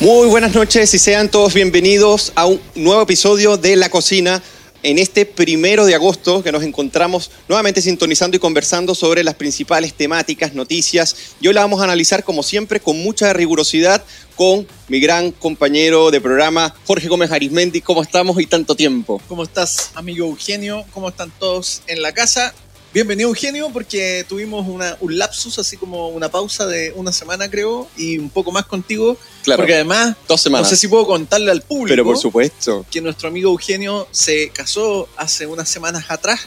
Muy buenas noches y sean todos bienvenidos a un nuevo episodio de La Cocina en este primero de agosto que nos encontramos nuevamente sintonizando y conversando sobre las principales temáticas, noticias. Y hoy la vamos a analizar como siempre con mucha rigurosidad con mi gran compañero de programa Jorge Gómez Arismendi. ¿Cómo estamos y tanto tiempo? ¿Cómo estás, amigo Eugenio? ¿Cómo están todos en la casa? Bienvenido, Eugenio, porque tuvimos una, un lapsus, así como una pausa de una semana, creo, y un poco más contigo. Claro. Porque además, Dos semanas. no sé si puedo contarle al público Pero por supuesto. que nuestro amigo Eugenio se casó hace unas semanas atrás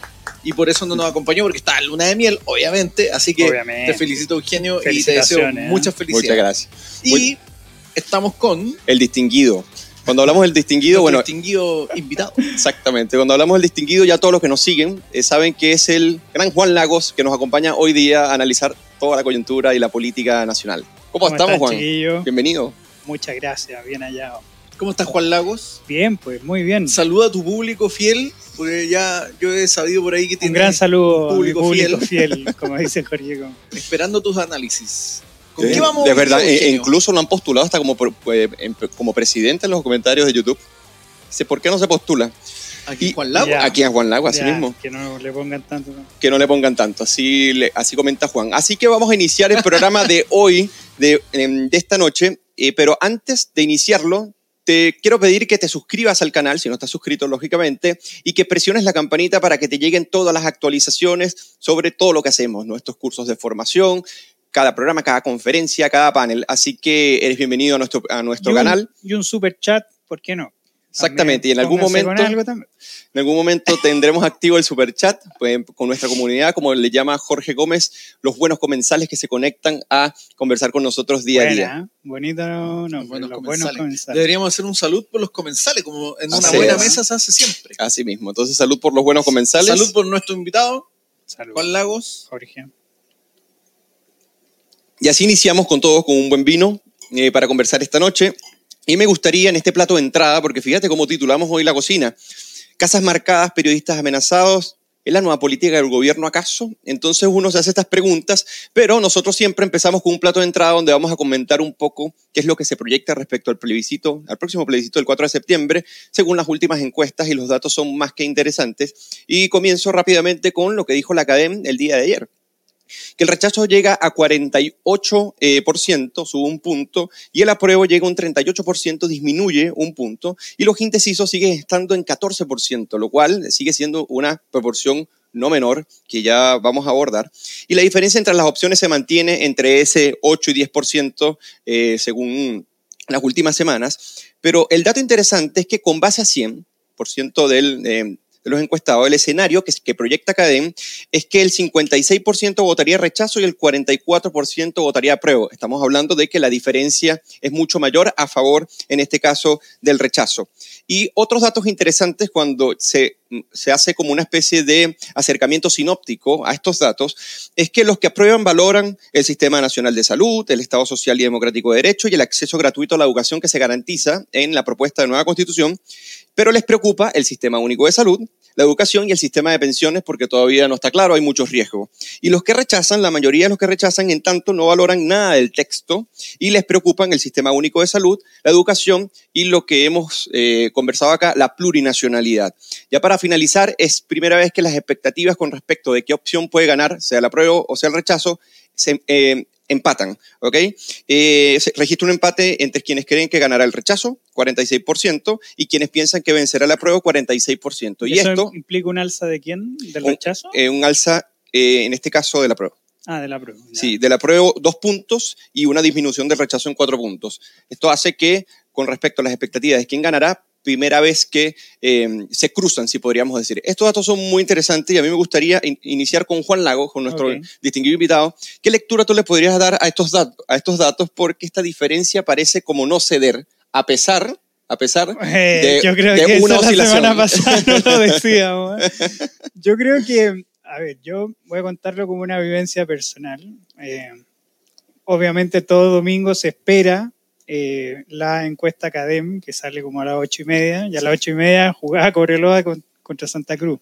y por eso no nos acompañó, porque está en luna de miel, obviamente. Así que Obviamente. te felicito, Eugenio, y te deseo muchas Muchas felicidades. gracias. Y estamos con El distinguido. Cuando hablamos del distinguido, bueno, distinguido invitado. Exactamente. Cuando hablamos del distinguido, ya todos los que nos siguen eh, saben que es el gran Juan Lagos que nos acompaña hoy día a analizar toda la coyuntura y la política nacional. ¿Cómo, estamos, están, Juan? chiquillos? Bienvenido. Muchas gracias, bien hallado. ¿Cómo estás, Juan Lagos? Bien, pues muy bien. Saluda a tu público fiel, porque ya yo he sabido por ahí que Un tienes gran saludo a mi público público fiel, como dice Jorge. Gómez. esperando tus análisis. ¿Con Sí, qué vamos? De verdad, e- incluso lo han postulado hasta como, en- como presidente en los comentarios de YouTube. Dice, ¿por qué no se postula? Aquí y- Juan Lagos. Ya. Aquí a Juan Lagos, así Ya, mismo. Que no le pongan tanto. ¿no? que no le pongan tanto. Así, le- así comenta Juan. Así que vamos a iniciar el programa de hoy, de, em, de esta noche. Eh, pero antes de iniciarlo, te quiero pedir que te suscribas al canal, si no estás suscrito, lógicamente, y que presiones la campanita para que te lleguen todas las actualizaciones sobre todo lo que hacemos, nuestros cursos de formación, cada programa, cada conferencia, cada panel. Así que eres bienvenido a nuestro, a nuestro y un, canal. Y un super chat, ¿por qué no? Exactamente, También y en algún momento-. En algún momento tendremos activo el super chat pues, con nuestra comunidad, como le llama Jorge Gómez, los buenos comensales que se conectan a conversar con nosotros día a día. Bonito no, Los buenos los comensales. buenos comensales. Deberíamos hacer un salud por los comensales, como en una buena es. mesa se hace siempre. Así mismo. Entonces, salud por los buenos comensales. Salud por nuestro invitado, Salud, Juan Lagos. Jorge. Y así iniciamos con todos con un buen vino eh, para conversar esta noche. Y me gustaría en este plato de entrada, porque fíjate cómo titulamos hoy la cocina, casas marcadas, periodistas amenazados, ¿es la nueva política del gobierno acaso? Entonces uno se hace estas preguntas, pero nosotros siempre empezamos con un plato de entrada donde vamos a comentar un poco qué es lo que se proyecta respecto al plebiscito, al próximo plebiscito del 4 de septiembre, según las últimas encuestas y los datos son más que interesantes. Y comienzo rápidamente con lo que dijo la Academ el día de ayer que el rechazo llega a 48%, eh, por ciento, sube un punto, y el apruebo llega a un 38%, disminuye un punto, y los indecisos siguen estando en 14%, lo cual sigue siendo una proporción no menor que ya vamos a abordar. Y la diferencia entre las opciones se mantiene entre ese 8 y 10% eh, según las últimas semanas, pero el dato interesante es que con base a 100% del... eh, de los encuestados, el escenario que, proyecta Cadem es que el 56% votaría rechazo y el 44% votaría apruebo. Estamos hablando de que la diferencia es mucho mayor a favor, en este caso, del rechazo. Y otros datos interesantes cuando se, se hace como una especie de acercamiento sinóptico a estos datos es que los que aprueban valoran el Sistema Nacional de Salud, el Estado Social y Democrático de Derecho y el acceso gratuito a la educación que se garantiza en la propuesta de nueva constitución, pero les preocupa el Sistema Único de Salud, la educación y el sistema de pensiones porque todavía no está claro, hay muchos riesgos. Y los que rechazan, la mayoría de los que rechazan, en tanto no valoran nada del texto y les preocupan el sistema único de salud, la educación y lo que hemos eh, conversado acá, la plurinacionalidad. Ya para finalizar, es primera vez que las expectativas con respecto de qué opción puede ganar, sea el apruebo o sea el rechazo, se, eh, empatan, ¿ok? Eh, registra un empate entre quienes creen que ganará el rechazo, 46%, y quienes piensan que vencerá el apruebo, 46%. Y ¿Eso esto, implica un alza de quién? ¿Del Un- rechazo? eh, un alza, eh, en este caso, del apruebo. ah, de la prueba. ya. Sí, del apruebo dos puntos y una disminución del rechazo en cuatro puntos. Esto hace que, con respecto a las expectativas de quién ganará, primera vez que eh, se cruzan, si podríamos decir. Estos datos son muy interesantes y a mí me gustaría in- iniciar con Juan Lago, con nuestro distinguido invitado. ¿Qué lectura tú le podrías dar a estos, a estos datos? Porque esta diferencia parece como no ceder, a pesar, a pesar Eh, de- yo creo de que una eso la semana pasada no lo decíamos. ¿eh? Yo creo que, a ver, yo voy a contarlo como una vivencia personal. Eh, obviamente todo domingo se espera eh, la encuesta Academ, que sale como a las ocho y media, y a las ocho y media jugaba Correloa con- contra Santa Cruz.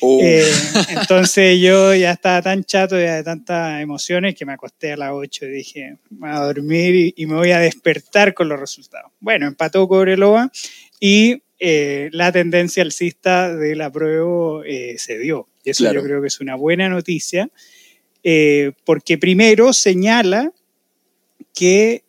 Oh. Eh, entonces yo ya estaba tan chato ya de tantas emociones que me acosté a las 8 y dije, voy a dormir y, y me voy a despertar con los resultados. Bueno, empató Cobreloa y eh, la tendencia alcista del apruebo eh, se dio. Y eso Claro. yo creo que es una buena noticia, porque primero señala que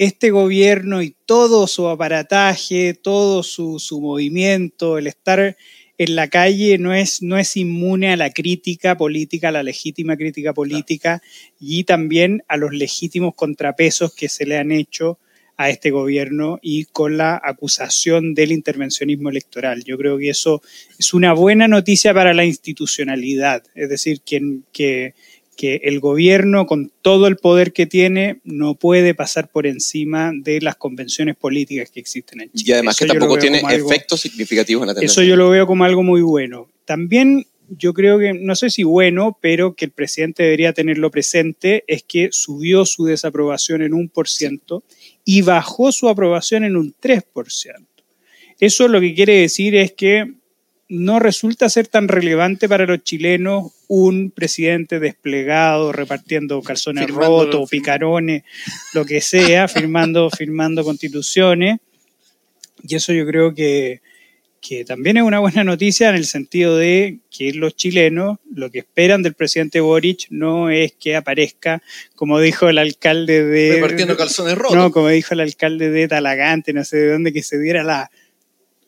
este gobierno y todo su aparataje, todo su, su movimiento, el estar en la calle no es, no es inmune a la crítica política, a la legítima crítica política y también a los legítimos contrapesos que se le han hecho a este gobierno y con la acusación del intervencionismo electoral. Yo creo que eso es una buena noticia para la institucionalidad, es decir, que, que, que el gobierno con todo el poder que tiene no puede pasar por encima de las convenciones políticas que existen en Chile. Y además Eso que tampoco tiene algo- efectos significativos en la tendencia. eso yo lo veo como algo muy bueno. También yo creo que, no sé si bueno, pero que el presidente debería tenerlo presente, es que subió su desaprobación en un por ciento y bajó su aprobación en un 3%. Eso lo que quiere decir es que no resulta ser tan relevante para los chilenos un presidente desplegado, repartiendo calzones rotos, picarones, lo que sea, firmando, firmando constituciones. Y eso yo creo que, que también es una buena noticia en el sentido de que los chilenos lo que esperan del presidente Boric no es que aparezca, como dijo el alcalde de... Repartiendo calzones rotos. No, como dijo el alcalde de Talagante, no sé de dónde, que se diera la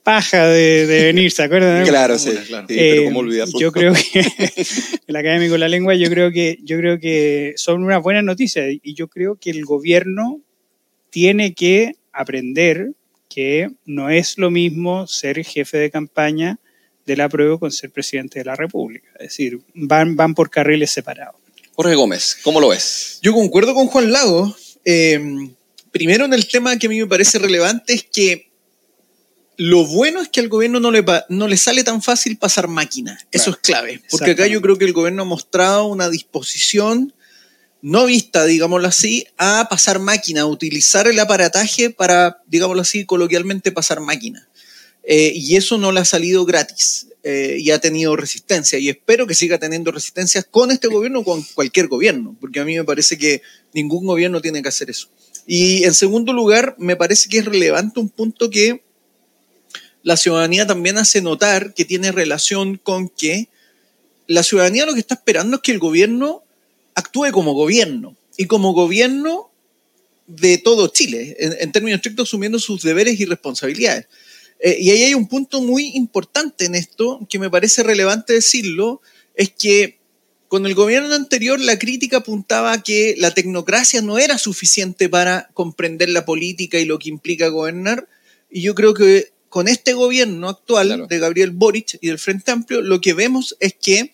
paja de, de venir, ¿se acuerdan? Claro, sí. Claro. Sí, pero Eh, cómo olvidarlo. Yo creo que el académico de la lengua, yo creo que yo creo que son unas buenas noticias y yo creo que el gobierno tiene que aprender que no es lo mismo ser jefe de campaña de la prueba con ser presidente de la República. Es decir, van, van por carriles separados. Jorge Gómez, ¿cómo lo ves? Yo concuerdo con Juan Lago. Eh, primero en el tema que a mí me parece relevante es que lo bueno es que al gobierno no le, no le sale tan fácil pasar máquina. Eso es clave. Porque acá yo creo que el gobierno ha mostrado una disposición no vista, digámoslo así, a pasar máquina, a utilizar el aparataje para, digámoslo así, coloquialmente pasar máquina. Eh, y eso no le ha salido gratis eh, y ha tenido resistencia. Y espero que siga teniendo resistencias con este gobierno o con cualquier gobierno, porque a mí me parece que ningún gobierno tiene que hacer eso. Y en segundo lugar, me parece que es relevante un punto que la ciudadanía también hace notar que tiene relación con que la ciudadanía lo que está esperando es que el gobierno actúe como gobierno y como gobierno de todo Chile, en, términos estrictos asumiendo sus deberes y responsabilidades. Eh, y ahí hay un punto muy importante en esto que me parece relevante decirlo, es que con el gobierno anterior la crítica apuntaba a que la tecnocracia no era suficiente para comprender la política y lo que implica gobernar, y yo creo que con este gobierno actual Claro. de Gabriel Boric y del Frente Amplio, lo que vemos es que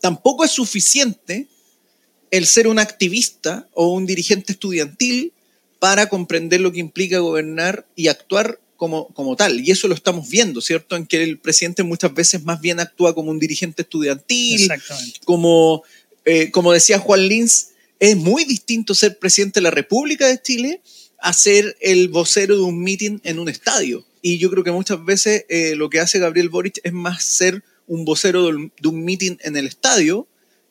tampoco es suficiente el ser un activista o un dirigente estudiantil para comprender lo que implica gobernar y actuar como, como tal. Y eso lo estamos viendo, ¿cierto? En que el presidente muchas veces más bien actúa como un dirigente estudiantil, Exactamente. como, eh, como decía Juan Lins, es muy distinto ser presidente de la República de Chile a ser el vocero de un meeting en un estadio. Y yo creo que muchas veces eh, lo que hace Gabriel Boric es más ser un vocero de un, meeting en el estadio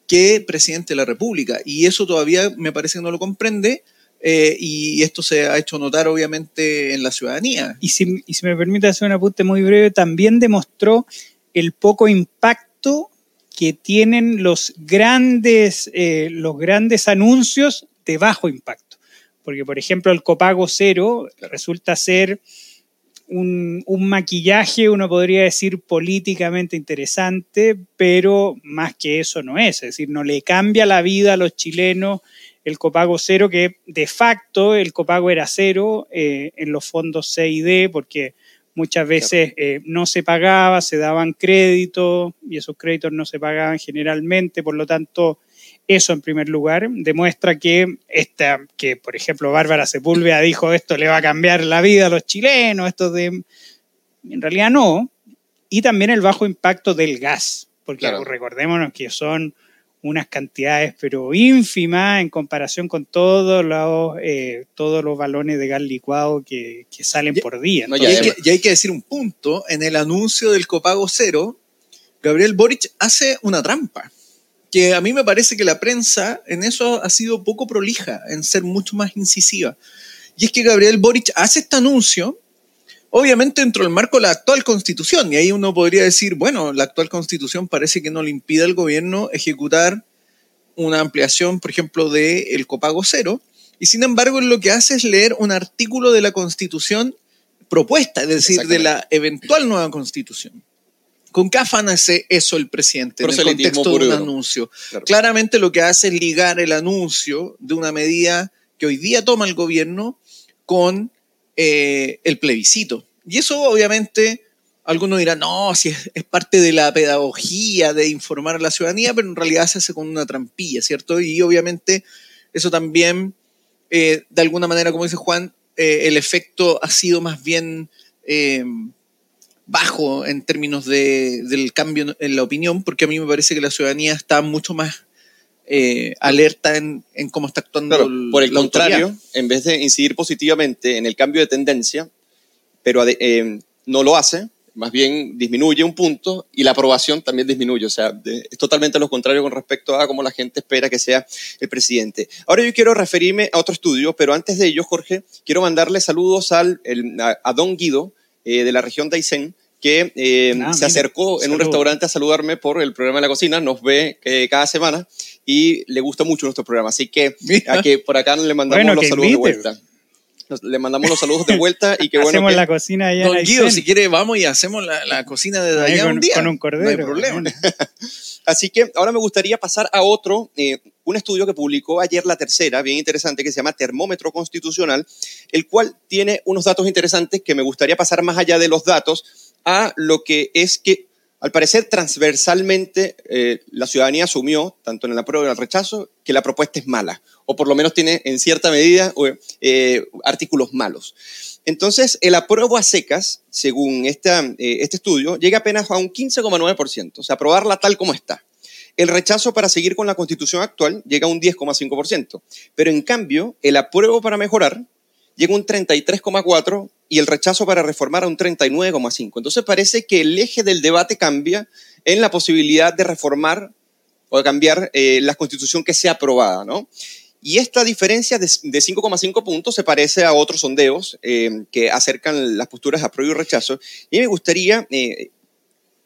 que presidente de la República. Y eso todavía me parece que no lo comprende. eh, y esto se ha hecho notar obviamente en la ciudadanía. Y si, y si me permite hacer un apunte muy breve, también demostró el poco impacto que tienen los grandes, eh, los grandes anuncios de bajo impacto. Porque, por ejemplo, el copago cero resulta ser un, un maquillaje, uno podría decir, políticamente interesante, pero más que eso no es. Es decir, no le cambia la vida a los chilenos el copago cero, que de facto el copago era cero eh, en los fondos C y D, porque muchas veces eh, no se pagaba, se daban créditos y esos créditos no se pagaban generalmente, por lo tanto, eso en primer lugar demuestra que, esta, que por ejemplo, Bárbara Sepúlveda dijo esto le va a cambiar la vida a los chilenos, esto de... En realidad no. Y también el bajo impacto del gas, porque Claro. recordémonos que son unas cantidades pero ínfimas en comparación con todos los, eh, todos los balones de gas licuado que, que salen por día. no, Y ya, hay, Entonces, que, y hay que decir un punto, en el anuncio del copago cero, Gabriel Boric hace una trampa, que a mí me parece que la prensa en eso ha sido poco prolija, en ser mucho más incisiva. Y es que Gabriel Boric hace este anuncio, obviamente dentro del marco de la actual constitución, y ahí uno podría decir, bueno, la actual constitución parece que no le impide al gobierno ejecutar una ampliación, por ejemplo, del copago cero, y sin embargo lo que hace es leer un artículo de la constitución propuesta, es decir, de la eventual nueva constitución. ¿Con qué afán hace eso el presidente en el contexto de un anuncio? Claro. Claramente lo que hace es ligar el anuncio de una medida que hoy día toma el gobierno con eh, el plebiscito. Y eso obviamente algunos dirán, no, si es, es parte de la pedagogía de informar a la ciudadanía, pero en realidad se hace con una trampilla, ¿cierto? Y obviamente eso también, eh, de alguna manera, como dice Juan, eh, el efecto ha sido más bien bajo en términos de, del cambio en la opinión, porque a mí me parece que la ciudadanía está mucho más eh, alerta en, en cómo está actuando Claro, por el la autoridad. contrario, en vez de incidir positivamente en el cambio de tendencia, pero eh, no lo hace, más bien disminuye un punto y la aprobación también disminuye. O sea, de- es totalmente lo contrario con respecto a cómo la gente espera que sea el presidente. Ahora yo quiero referirme a otro estudio, pero antes de ello, Jorge, quiero mandarle saludos al, el- a, a Don Guido eh, de la región de Aysén, que eh, Ah, se mira, acercó en un restaurante a saludarme por el programa de la cocina, nos ve eh, cada semana y le gusta mucho nuestro programa. Así que a que por acá le mandamos Bueno, los saludos de vuelta. Nos- Le mandamos los saludos de vuelta y qué bueno hacemos que... la cocina allá Don en Guido, si quiere, vamos y hacemos la, la cocina de allá con- un día. con un cordero. No hay problema. Así que ahora me gustaría pasar a otro, eh, un estudio que publicó ayer la tercera, bien interesante, que se llama Termómetro Constitucional, el cual tiene unos datos interesantes que me gustaría pasar más allá de los datos a lo que es que, al parecer, transversalmente eh, la ciudadanía asumió, tanto en el apruebo como en el rechazo, que la propuesta es mala, o por lo menos tiene en cierta medida eh, artículos malos. Entonces, el apruebo a secas, según eh, este estudio, llega apenas a un 15,9%, o sea, aprobarla tal como está. El rechazo para seguir con la constitución actual llega a un 10,5%, pero en cambio, el apruebo para mejorar llega a un 33,4% y el rechazo para reformar a un 39,5%. Entonces parece que el eje del debate cambia en la posibilidad de reformar o de cambiar eh, la constitución que sea aprobada, ¿no? Y esta diferencia de, de 5,5 puntos se parece a otros sondeos eh, que acercan las posturas de apruebo y rechazo. Y me gustaría eh,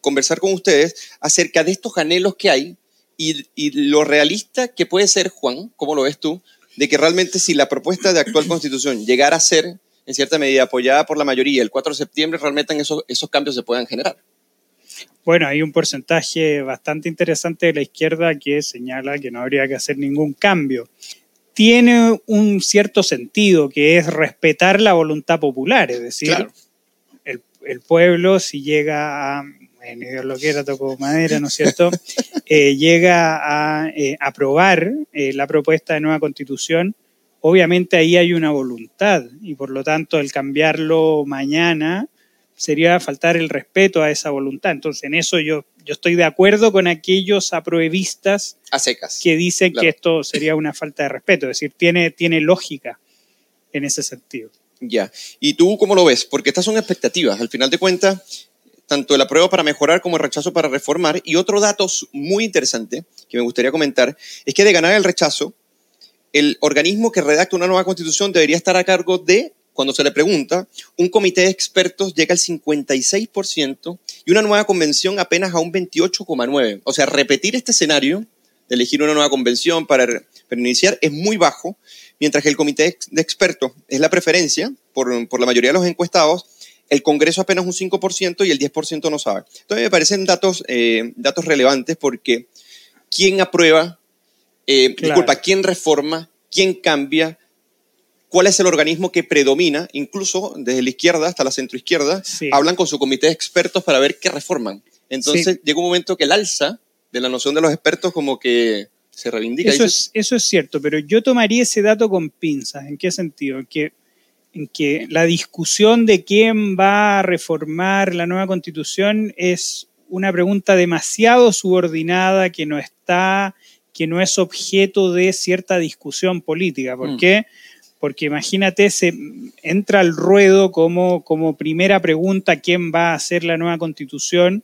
conversar con ustedes acerca de estos anhelos que hay y, y, lo realista que puede ser, Juan, ¿cómo lo ves tú? De que realmente si la propuesta de actual constitución llegara a ser, en cierta medida, apoyada por la mayoría el 4 de septiembre, realmente esos, esos cambios se puedan generar. Bueno, hay un porcentaje bastante interesante de la izquierda que señala que no habría que hacer ningún cambio. Tiene un cierto sentido, que es respetar la voluntad popular, es decir, Claro. el, el, pueblo si llega a, bueno, Dios lo quiera, tocó madera, ¿no es cierto?, eh, llega a eh, aprobar eh, la propuesta de nueva constitución, obviamente ahí hay una voluntad y por lo tanto el cambiarlo mañana sería faltar el respeto a esa voluntad. Entonces, en eso yo, yo estoy de acuerdo con aquellos apruebistas a secas. que dicen claro. que esto sería una falta de respeto, es decir, tiene, tiene lógica en ese sentido. Ya. ¿Y tú cómo lo ves? Porque estas son expectativas. Al final de cuentas, tanto el apruebo para mejorar como el rechazo para reformar. Y otro dato muy interesante que me gustaría comentar es que de ganar el rechazo, el organismo que redacta una nueva constitución debería estar a cargo de cuando se le pregunta, un comité de expertos llega al 56% y una nueva convención apenas a un 28,9%. O sea, repetir este escenario de elegir una nueva convención para, para, iniciar es muy bajo, mientras que el comité de expertos es la preferencia por, por la mayoría de los encuestados, el Congreso apenas un 5% y el 10% no sabe. Entonces me parecen datos, eh, datos relevantes porque quién aprueba, eh, claro. disculpa, quién reforma, quién cambia, cuál es el organismo que predomina, incluso desde la izquierda hasta la centroizquierda, sí. hablan con su comité de expertos para ver qué reforman. Entonces sí. llega un momento que el alza de la noción de los expertos como que se reivindica. Eso es, eso es cierto, pero yo tomaría ese dato con pinzas. ¿En qué sentido? En que, en que la discusión de quién va a reformar la nueva constitución es una pregunta demasiado subordinada que no está que no es objeto de cierta discusión política. ¿Por Mm. qué? Porque imagínate, se entra al ruedo como, como primera pregunta quién va a hacer la nueva constitución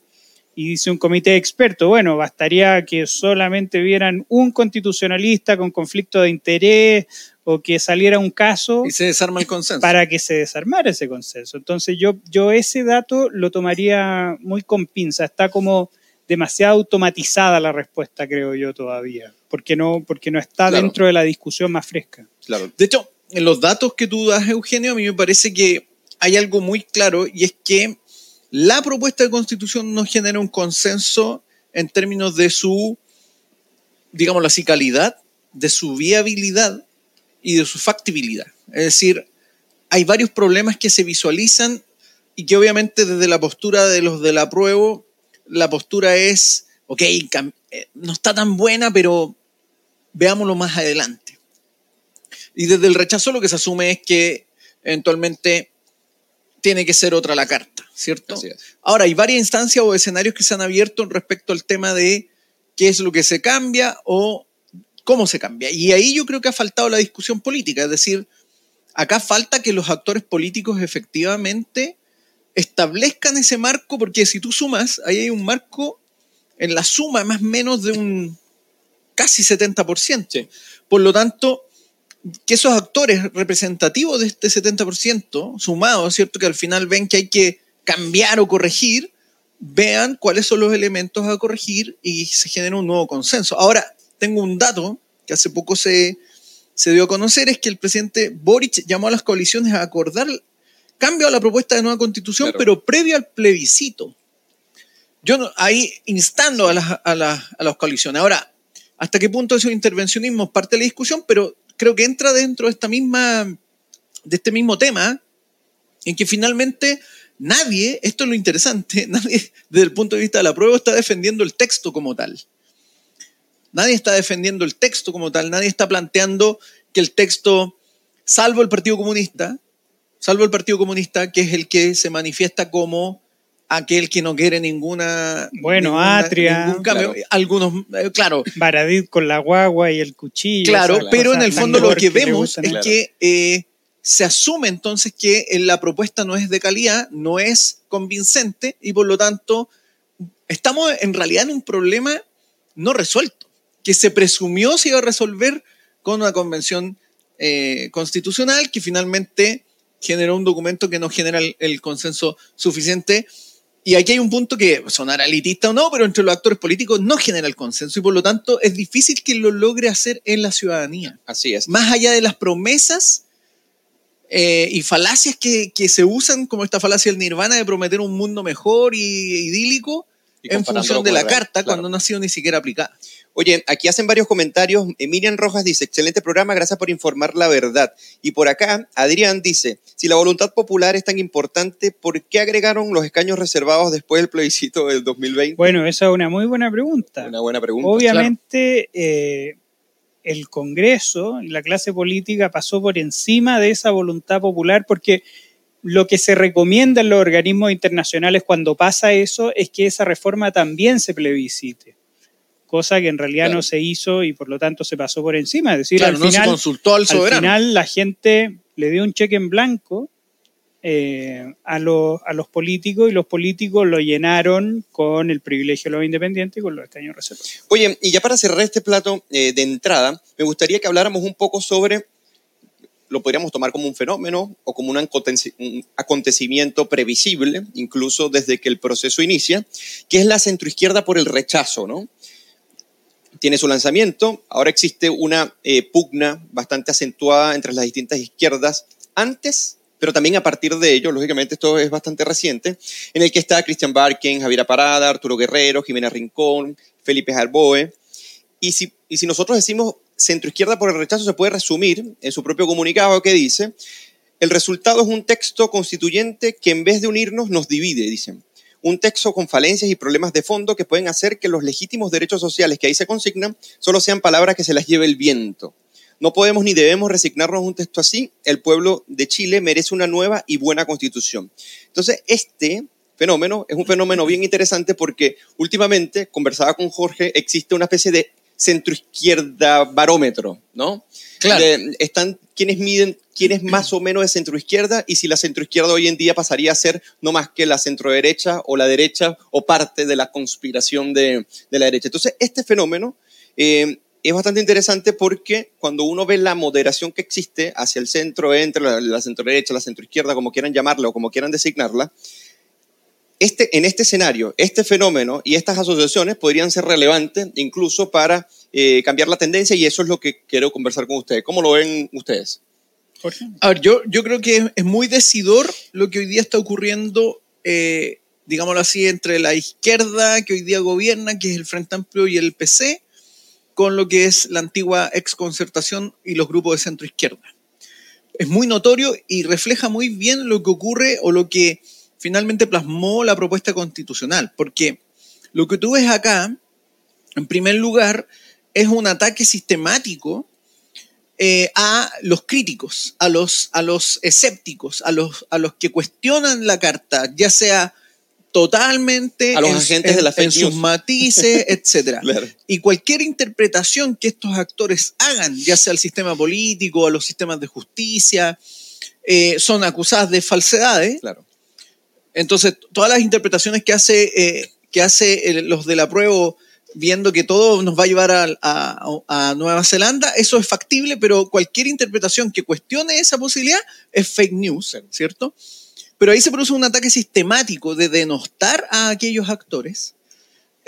y dice un comité de expertos, bueno, bastaría que solamente vieran un constitucionalista con conflicto de interés o que saliera un caso Y se desarma el consenso. para que se desarmara ese consenso. Entonces yo, yo ese dato lo tomaría muy con pinza, está como demasiado automatizada la respuesta, creo yo todavía, porque no, porque no está Claro. dentro de la discusión más fresca. Claro. De hecho, en los datos que tú das, Eugenio, a mí me parece que hay algo muy claro y es que la propuesta de constitución no genera un consenso en términos de su, digámoslo así, calidad, de su viabilidad y de su factibilidad. Es decir, hay varios problemas que se visualizan y que obviamente desde la postura de los del apruebo, la postura es, ok, eh, no está tan buena, pero veámoslo más adelante. Y desde el rechazo lo que se asume es que eventualmente tiene que ser otra la carta, ¿cierto? Ahora, hay varias instancias o escenarios que se han abierto respecto al tema de qué es lo que se cambia o cómo se cambia. Y ahí yo creo que ha faltado la discusión política, es decir, acá falta que los actores políticos efectivamente establezcan ese marco, porque si tú sumas, ahí hay un marco en la suma más o menos de un casi 70%. Por lo tanto, que esos actores representativos de este 70% sumados, ¿cierto? Que al final ven que hay que cambiar o corregir, vean cuáles son los elementos a corregir y se genera un nuevo consenso. Ahora, tengo un dato que hace poco se, se dio a conocer, es que el presidente Boric llamó a las coaliciones a acordar cambio a la propuesta de nueva constitución, Claro. pero previo al plebiscito. Yo no- ahí instando a las, a, las, a las coaliciones. Ahora, ¿hasta qué punto ese intervencionismo es parte de la discusión? Pero creo que entra dentro de esta misma, de este mismo tema, en que finalmente nadie, esto es lo interesante, nadie desde el punto de vista de la prueba está defendiendo el texto como tal. Nadie está defendiendo el texto como tal, nadie está planteando que el texto, salvo el Partido Comunista, salvo el Partido Comunista, que es el que se manifiesta como aquel que no quiere ninguna... Bueno, ninguna- Atria. ningún cambio. Claro. Algunos, eh, claro, Baradit con la guagua y el cuchillo. Claro, pero en el fondo lo que vemos es Claro. que eh, se asume entonces que eh, la propuesta no es de calidad, no es convincente y por lo tanto estamos en realidad en un problema no resuelto, que se presumió se iba a resolver con una convención eh, constitucional que finalmente generó un documento que no genera el, el consenso suficiente. Y aquí hay un punto que sonará elitista o no, pero entre los actores políticos no genera el consenso y por lo tanto es difícil que lo logre hacer en la ciudadanía. Así es. Más allá de las promesas eh, y falacias que, que se usan, como esta falacia del nirvana de prometer un mundo mejor y idílico en función de la carta, claro. cuando no ha sido ni siquiera aplicada. Oye, aquí hacen varios comentarios. Miriam Rojas dice, excelente programa, gracias por informar la verdad. Y por acá, Adrián dice, si la voluntad popular es tan importante, ¿por qué agregaron los escaños reservados después del plebiscito del 2020? Bueno, esa es una muy buena pregunta. Una buena pregunta. Obviamente, eh, el Congreso, la clase política pasó por encima de esa voluntad popular porque lo que se recomienda en los organismos internacionales cuando pasa eso es que esa reforma también se plebiscite, cosa que en realidad Claro. no se hizo y por lo tanto se pasó por encima. Es decir, Claro, al no se final, consultó al al final la gente le dio un cheque en blanco eh, a, los- a los políticos y los políticos lo llenaron con el privilegio de los independientes y con los escaños reservados. Oye, y ya para cerrar este plato eh, de entrada, me gustaría que habláramos un poco sobre, lo podríamos tomar como un fenómeno o como un acontecimiento previsible, incluso desde que el proceso inicia, que es la centroizquierda por el rechazo, ¿no? Tiene su lanzamiento, ahora existe una eh, pugna bastante acentuada entre las distintas izquierdas antes, pero también a partir de ello, lógicamente esto es bastante reciente, en el que está Cristian Barken, Javier Parada, Arturo Guerrero, Jimena Rincón, Felipe Jarboe. Y si, y si nosotros decimos centroizquierda por el rechazo, se puede resumir en su propio comunicado que dice, el resultado es un texto constituyente que en vez de unirnos nos divide, dicen. Un texto con falencias y problemas de fondo que pueden hacer que los legítimos derechos sociales que ahí se consignan solo sean palabras que se las lleve el viento. No podemos ni debemos resignarnos a un texto así. El pueblo de Chile merece una nueva y buena constitución. Entonces, este fenómeno es un fenómeno bien interesante porque últimamente, conversaba con Jorge, existe una especie de centroizquierda barómetro, ¿no? Claro. De- están quienes miden quién es más o menos de centroizquierda y si la centroizquierda hoy en día pasaría a ser no más que la centroderecha o la derecha o parte de la conspiración de, de la derecha. Entonces, este fenómeno eh, es bastante interesante porque cuando uno ve la moderación que existe hacia el centro, entre la, la centroderecha, la centroizquierda, como quieran llamarla o como quieran designarla, este, en este escenario, este fenómeno y estas asociaciones podrían ser relevantes incluso para eh, cambiar la tendencia y eso es lo que quiero conversar con ustedes. ¿Cómo lo ven ustedes? Jorge. A ver, yo, yo creo que es- es muy decidor lo que hoy día está ocurriendo, eh, digámoslo así, entre la izquierda que hoy día gobierna, que es el Frente Amplio y el PC, con lo que es la antigua exconcertación y los grupos de centro izquierda. Es muy notorio y refleja muy bien lo que ocurre o lo que finalmente plasmó la propuesta constitucional, porque lo que tú ves acá, en primer lugar, es un ataque sistemático eh, a los críticos, a los, a los escépticos, a los, a los que cuestionan la carta, ya sea totalmente A los en, agentes en- de la en sus matices, etcétera. Claro. Y cualquier interpretación que estos actores hagan, ya sea al sistema político, a los sistemas de justicia, eh, son acusadas de falsedades. Claro. Entonces, todas las interpretaciones que hace, eh, que hace el- los de la prueba, viendo que todo nos va a llevar a, a- a Nueva Zelanda, eso es factible, pero cualquier interpretación que cuestione esa posibilidad es fake news, ¿cierto? Pero ahí se produce un ataque sistemático de denostar a aquellos actores.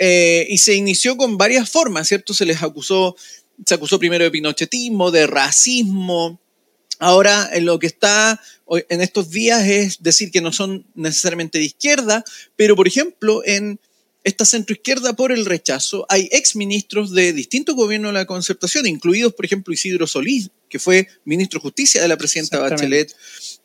eh, y se inició con varias formas, ¿cierto? Se les acusó, se acusó primero de pinochetismo, de racismo, Ahora, en lo que está en estos días es decir que no son necesariamente de izquierda, pero por ejemplo, en esta centroizquierda por el rechazo, hay exministros de distintos gobiernos de la concertación, incluidos, por ejemplo, Isidro Solís, que fue ministro de Justicia de la presidenta. Bachelet.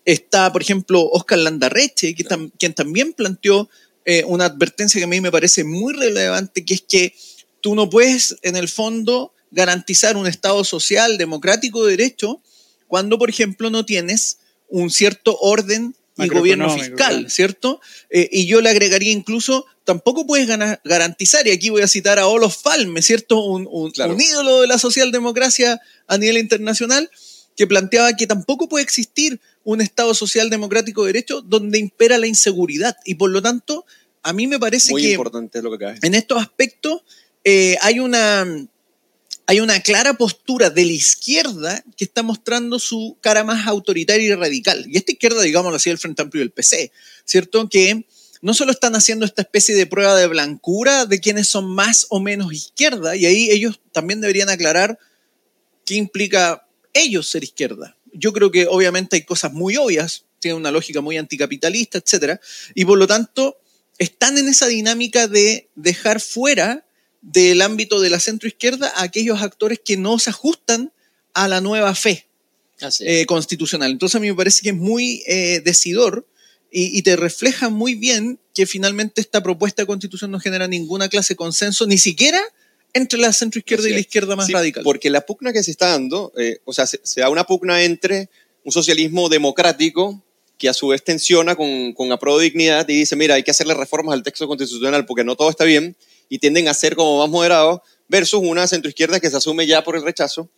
Está, por ejemplo, Oscar Landarreche, que tam- quien también planteó eh, una advertencia que a mí me parece muy relevante, que es que tú no puedes, en el fondo, garantizar un Estado social, democrático, de derecho, cuando, por ejemplo, no tienes un cierto orden y gobierno fiscal, claro. ¿cierto? Eh, y yo le agregaría incluso, tampoco puedes garantizar, y aquí voy a citar a Olof Palme, ¿cierto? Un, un- Claro. un ídolo de la socialdemocracia a nivel internacional, que planteaba que tampoco puede existir un Estado social democrático de derecho donde impera la inseguridad. Y por lo tanto, a mí me parece Muy que importante es lo que acabas en estos aspectos eh, hay, una, hay una clara postura de la izquierda que está mostrando su cara más autoritaria y radical. Y esta izquierda, digámoslo así, el Frente Amplio y el PC, ¿cierto? Que no solo están haciendo esta especie de prueba de blancura de quienes son más o menos izquierda, y ahí ellos también deberían aclarar qué implica ellos ser izquierda. Yo creo que obviamente hay cosas muy obvias, tiene una lógica muy anticapitalista, etcétera, y por lo tanto están en esa dinámica de dejar fuera del ámbito de la centroizquierda a aquellos actores que no se ajustan a la nueva fe eh, constitucional. Entonces a mí me parece que es muy eh, decidor y, y te refleja muy bien que finalmente esta propuesta de constitución no genera ninguna clase de consenso, ni siquiera entre la centroizquierda y la izquierda más Sí, radical. Porque la pugna que se está dando, eh, o sea, se, se da una pugna entre un socialismo democrático que a su vez tensiona con, con de dignidad y dice, mira, hay que hacerle reformas al texto constitucional porque no todo está bien y tienden a ser como más moderados versus una centroizquierda que se asume ya por el rechazo.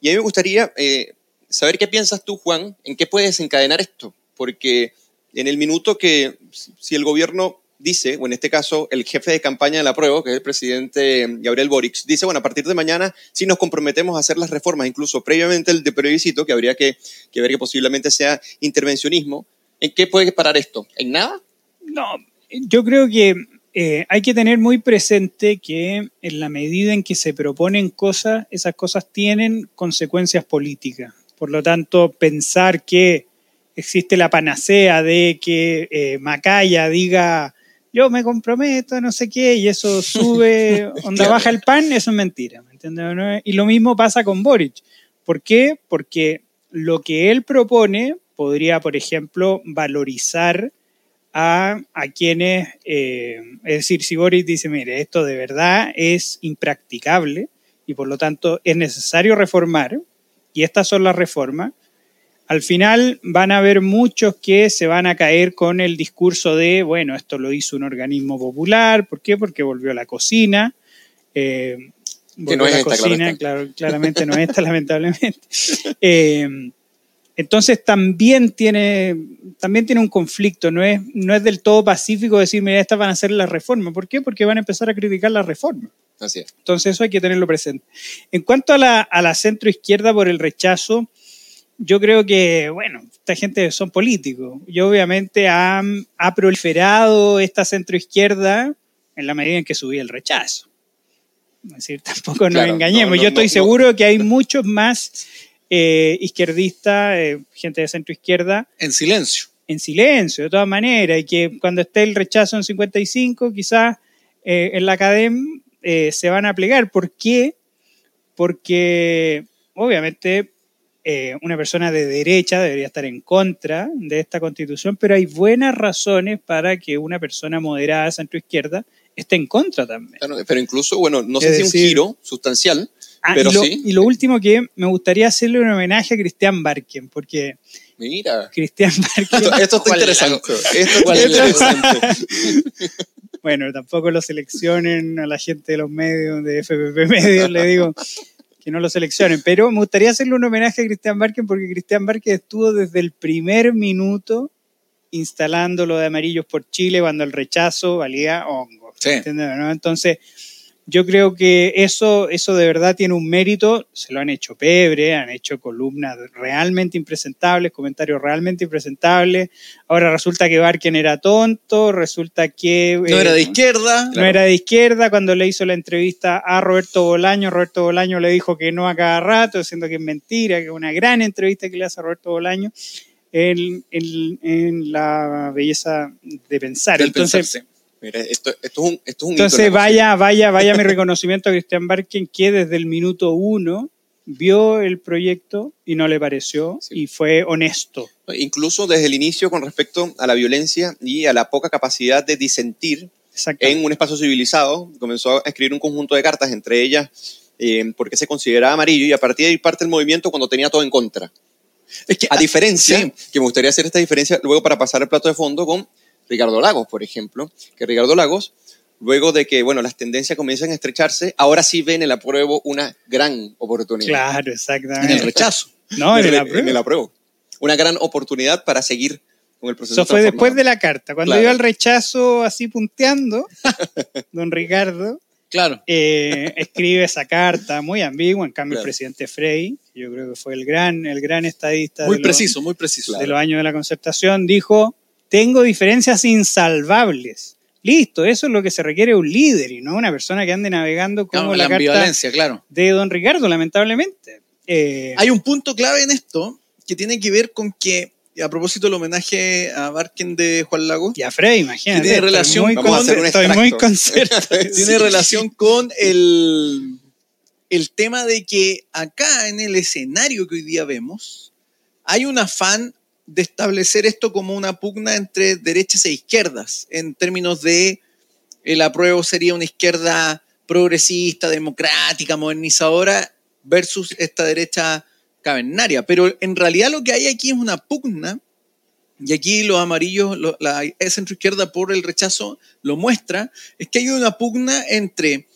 Y a mí me gustaría eh, saber qué piensas tú, Juan, en qué puede desencadenar esto, porque en el minuto que si el gobierno dice, o en este caso el jefe de campaña de la prueba, que es el presidente Gabriel Boric, dice, bueno, a partir de mañana sí nos comprometemos a hacer las reformas, incluso previamente el de plebiscito, que habría que, que ver que posiblemente sea intervencionismo. ¿En qué puede parar esto? ¿En nada? No, yo creo que eh, hay que tener muy presente que en la medida en que se proponen cosas, esas cosas tienen consecuencias políticas. Por lo tanto, pensar que existe la panacea de que eh, Macaya diga yo me comprometo, no sé qué, y eso sube, onda baja el pan, eso es mentira. ¿me entiendes? ¿No? Y lo mismo pasa con Boric. ¿Por qué? Porque lo que él propone podría, por ejemplo, valorizar a, a quienes, eh, es decir, si Boris dice, mire, esto de verdad es impracticable y por lo tanto es necesario reformar, y estas son las reformas, al final van a haber muchos que se van a caer con el discurso de, bueno, esto lo hizo un organismo popular, ¿por qué? Porque volvió a la cocina. Eh, Que no es la esta, cocina, claro, claramente no es esta, lamentablemente. Eh, entonces también tiene, también tiene un conflicto, no es, no es del todo pacífico decir, mira, estas van a ser las reformas. ¿Por qué? Porque van a empezar a criticar las reformas. Así es. Entonces eso hay que tenerlo presente. En cuanto a la, a la centro izquierda por el rechazo, yo creo que, bueno, esta gente son políticos y obviamente ha, ha proliferado esta centro izquierda en la medida en que subía el rechazo. Es decir, tampoco nos Claro, engañemos. no, no, yo estoy no. seguro que hay muchos más eh, izquierdistas, eh, gente de centro izquierda, En silencio. en silencio, de todas maneras, y que cuando esté el rechazo en 55, quizás eh, en la academia eh, se van a plegar. ¿Por qué? Porque obviamente una persona de derecha debería estar en contra de esta constitución, pero hay buenas razones para que una persona moderada centro-izquierda esté en contra también. Claro, Pero incluso, bueno, no sé Es si un decir- giro sustancial, Ah, pero y, lo, sí. y lo último que me gustaría hacerle un homenaje a Cristian Barken, porque Mira. Cristian Barken... Esto, esto está ¿Cuál interesante. Esto ¿Cuál está es? interesante. Bueno, tampoco lo seleccionen a la gente de los medios, de FPP Medios, le digo que no lo seleccionen. Pero me gustaría hacerle un homenaje a Cristian Barken porque Cristian Barken estuvo desde el primer minuto instalando lo de Amarillos por Chile cuando el rechazo valía hongo. Sí. ¿entiendes, no? Entonces, yo creo que eso, eso de verdad tiene un mérito. Se lo han hecho pebre, han hecho columnas realmente impresentables, comentarios realmente impresentables. Ahora resulta que Barken era tonto, resulta que... No eh, era de izquierda. no era de izquierda cuando le hizo la entrevista a Roberto Bolaño. Roberto Bolaño le dijo que no a cada rato, diciendo que es mentira, que es una gran entrevista que le hace a Roberto Bolaño en, en- en la belleza de pensar. del Entonces. Mira, esto, esto es un, esto es un hito en entonces vaya, vaya, vaya mi reconocimiento a Cristian Barken, que desde el minuto uno vio el proyecto y no le pareció Sí. y fue honesto. Incluso desde el inicio con respecto a la violencia y a la poca capacidad de disentir en un espacio civilizado, comenzó a escribir un conjunto de cartas, entre ellas eh, porque se consideraba amarillo y a partir de ahí parte el movimiento cuando tenía todo en contra. Es que A diferencia, sí. que me gustaría hacer esta diferencia luego para pasar al plato de fondo con Ricardo Lagos, por ejemplo, que Ricardo Lagos, luego de que bueno, las tendencias comienzan a estrecharse, ahora sí ven en el apruebo una gran oportunidad. Claro, en exactamente. el rechazo. No, en en, el apruebo. en el apruebo. Una gran oportunidad para seguir con el proceso Eso fue después de la carta. Cuando Claro. iba al rechazo así punteando, don Ricardo Claro. eh, escribe esa carta muy ambigua. En cambio, Claro. el presidente Frey, yo creo que fue el gran, el gran estadista Muy de, los- preciso, muy preciso. Claro. de los años de la concertación, dijo, tengo diferencias insalvables. Listo, eso es lo que se requiere de un líder y no una persona que ande navegando como Claro, la, la carta ambivalencia, claro. de don Ricardo, lamentablemente. Eh, Hay un punto clave en esto que tiene que ver con que, a propósito del homenaje a Barken de Juan Lago, y a Frey, imagínate. Tiene estoy relación muy con- Vamos a hacer un estoy muy tiene relación con el, el tema de que acá en el escenario que hoy día vemos, hay un afán de establecer esto como una pugna entre derechas e izquierdas, en términos de el apruebo sería una izquierda progresista, democrática, modernizadora, versus esta derecha cavernaria. Pero en realidad lo que hay aquí es una pugna, y aquí los amarillos, lo- la centro izquierda por el rechazo lo muestra, es que hay una pugna entre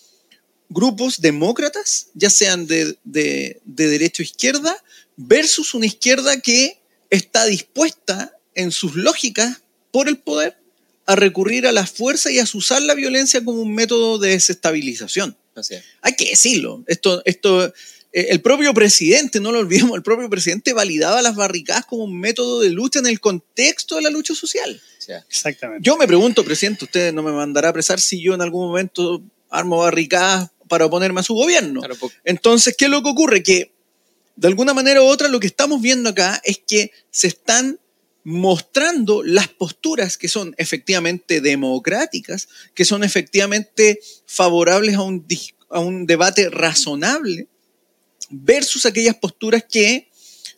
grupos demócratas, ya sean de, de, de derecha o izquierda, versus una izquierda que está dispuesta en sus lógicas por el poder a recurrir a la fuerza y a usar la violencia como un método de desestabilización. Así es. Hay que decirlo. Esto, esto, eh, el propio presidente, no lo olvidemos, el propio presidente validaba las barricadas como un método de lucha en el contexto de la lucha social. Sea, Exactamente. Yo me pregunto, presidente, usted no me mandará a apresar si yo en algún momento armo barricadas para oponerme a su gobierno. claro, po- Entonces, ¿qué es lo que ocurre? Que de alguna manera u otra lo que estamos viendo acá es que se están mostrando las posturas que son efectivamente democráticas, que son efectivamente favorables a un, debate razonable, versus aquellas posturas que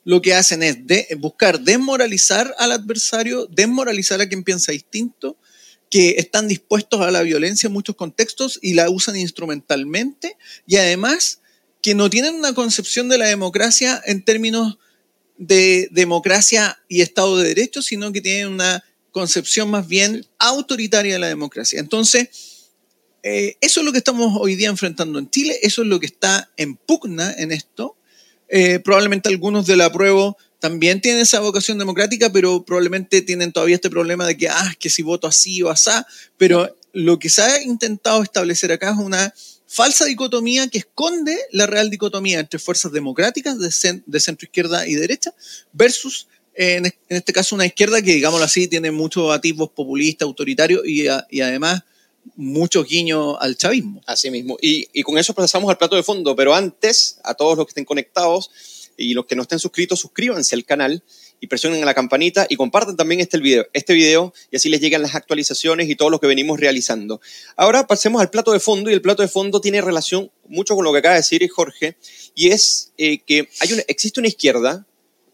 lo que hacen es buscar desmoralizar al adversario, desmoralizar a quien piensa distinto, que están dispuestos a la violencia en muchos contextos y la usan instrumentalmente y además que no tienen una concepción de la democracia en términos de democracia y Estado de Derecho, sino que tienen una concepción más bien autoritaria de la democracia. Entonces, eh, eso es lo que estamos hoy día enfrentando en Chile, eso es lo que está en pugna en esto. Eh, probablemente algunos de la prueba también tienen esa vocación democrática, pero probablemente tienen todavía este problema de que, ah, que si voto así o asá, pero lo que se ha intentado establecer acá es una falsa dicotomía que esconde la real dicotomía entre fuerzas democráticas de, centro izquierda y derecha versus, en, este caso, una izquierda que, digámoslo así, tiene muchos atisbos populistas, autoritarios y, además muchos guiños al chavismo. Así mismo. Y, con eso pasamos al plato de fondo, pero antes, a todos los que estén conectados y los que no estén suscritos, suscríbanse al canal y presionen la campanita y compartan también este video, este video y así les llegan las actualizaciones y todo lo que venimos realizando. Ahora pasemos al plato de fondo y el plato de fondo tiene relación mucho con lo que acaba de decir Jorge y es eh, que hay una, existe una izquierda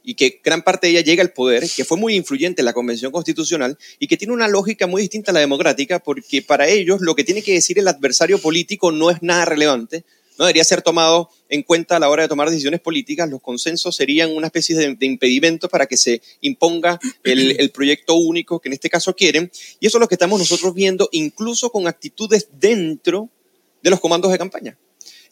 y que gran parte de ella llega al poder, que fue muy influyente en la Convención Constitucional y que tiene una lógica muy distinta a la democrática, porque para ellos lo que tiene que decir el adversario político no es nada relevante, no debería ser tomado en cuenta a la hora de tomar decisiones políticas. Los consensos serían una especie de, impedimento para que se imponga el, el, proyecto único que en este caso quieren. Y eso es lo que estamos nosotros viendo, incluso con actitudes dentro de los comandos de campaña.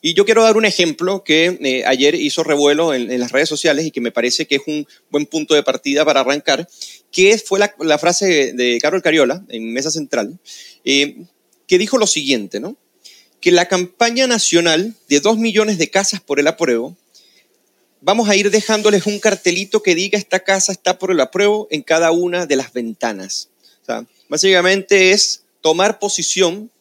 Y yo quiero dar un ejemplo que eh, ayer hizo revuelo en, las redes sociales y que me parece que es un buen punto de partida para arrancar, que fue la, frase de Carol Cariola en Mesa Central, eh, que dijo lo siguiente, ¿no? Que la campaña nacional de dos millones de casas por el apruebo, vamos a ir dejándoles un cartelito que diga esta casa está por el apruebo en cada una de las ventanas. Básicamente es tomar posición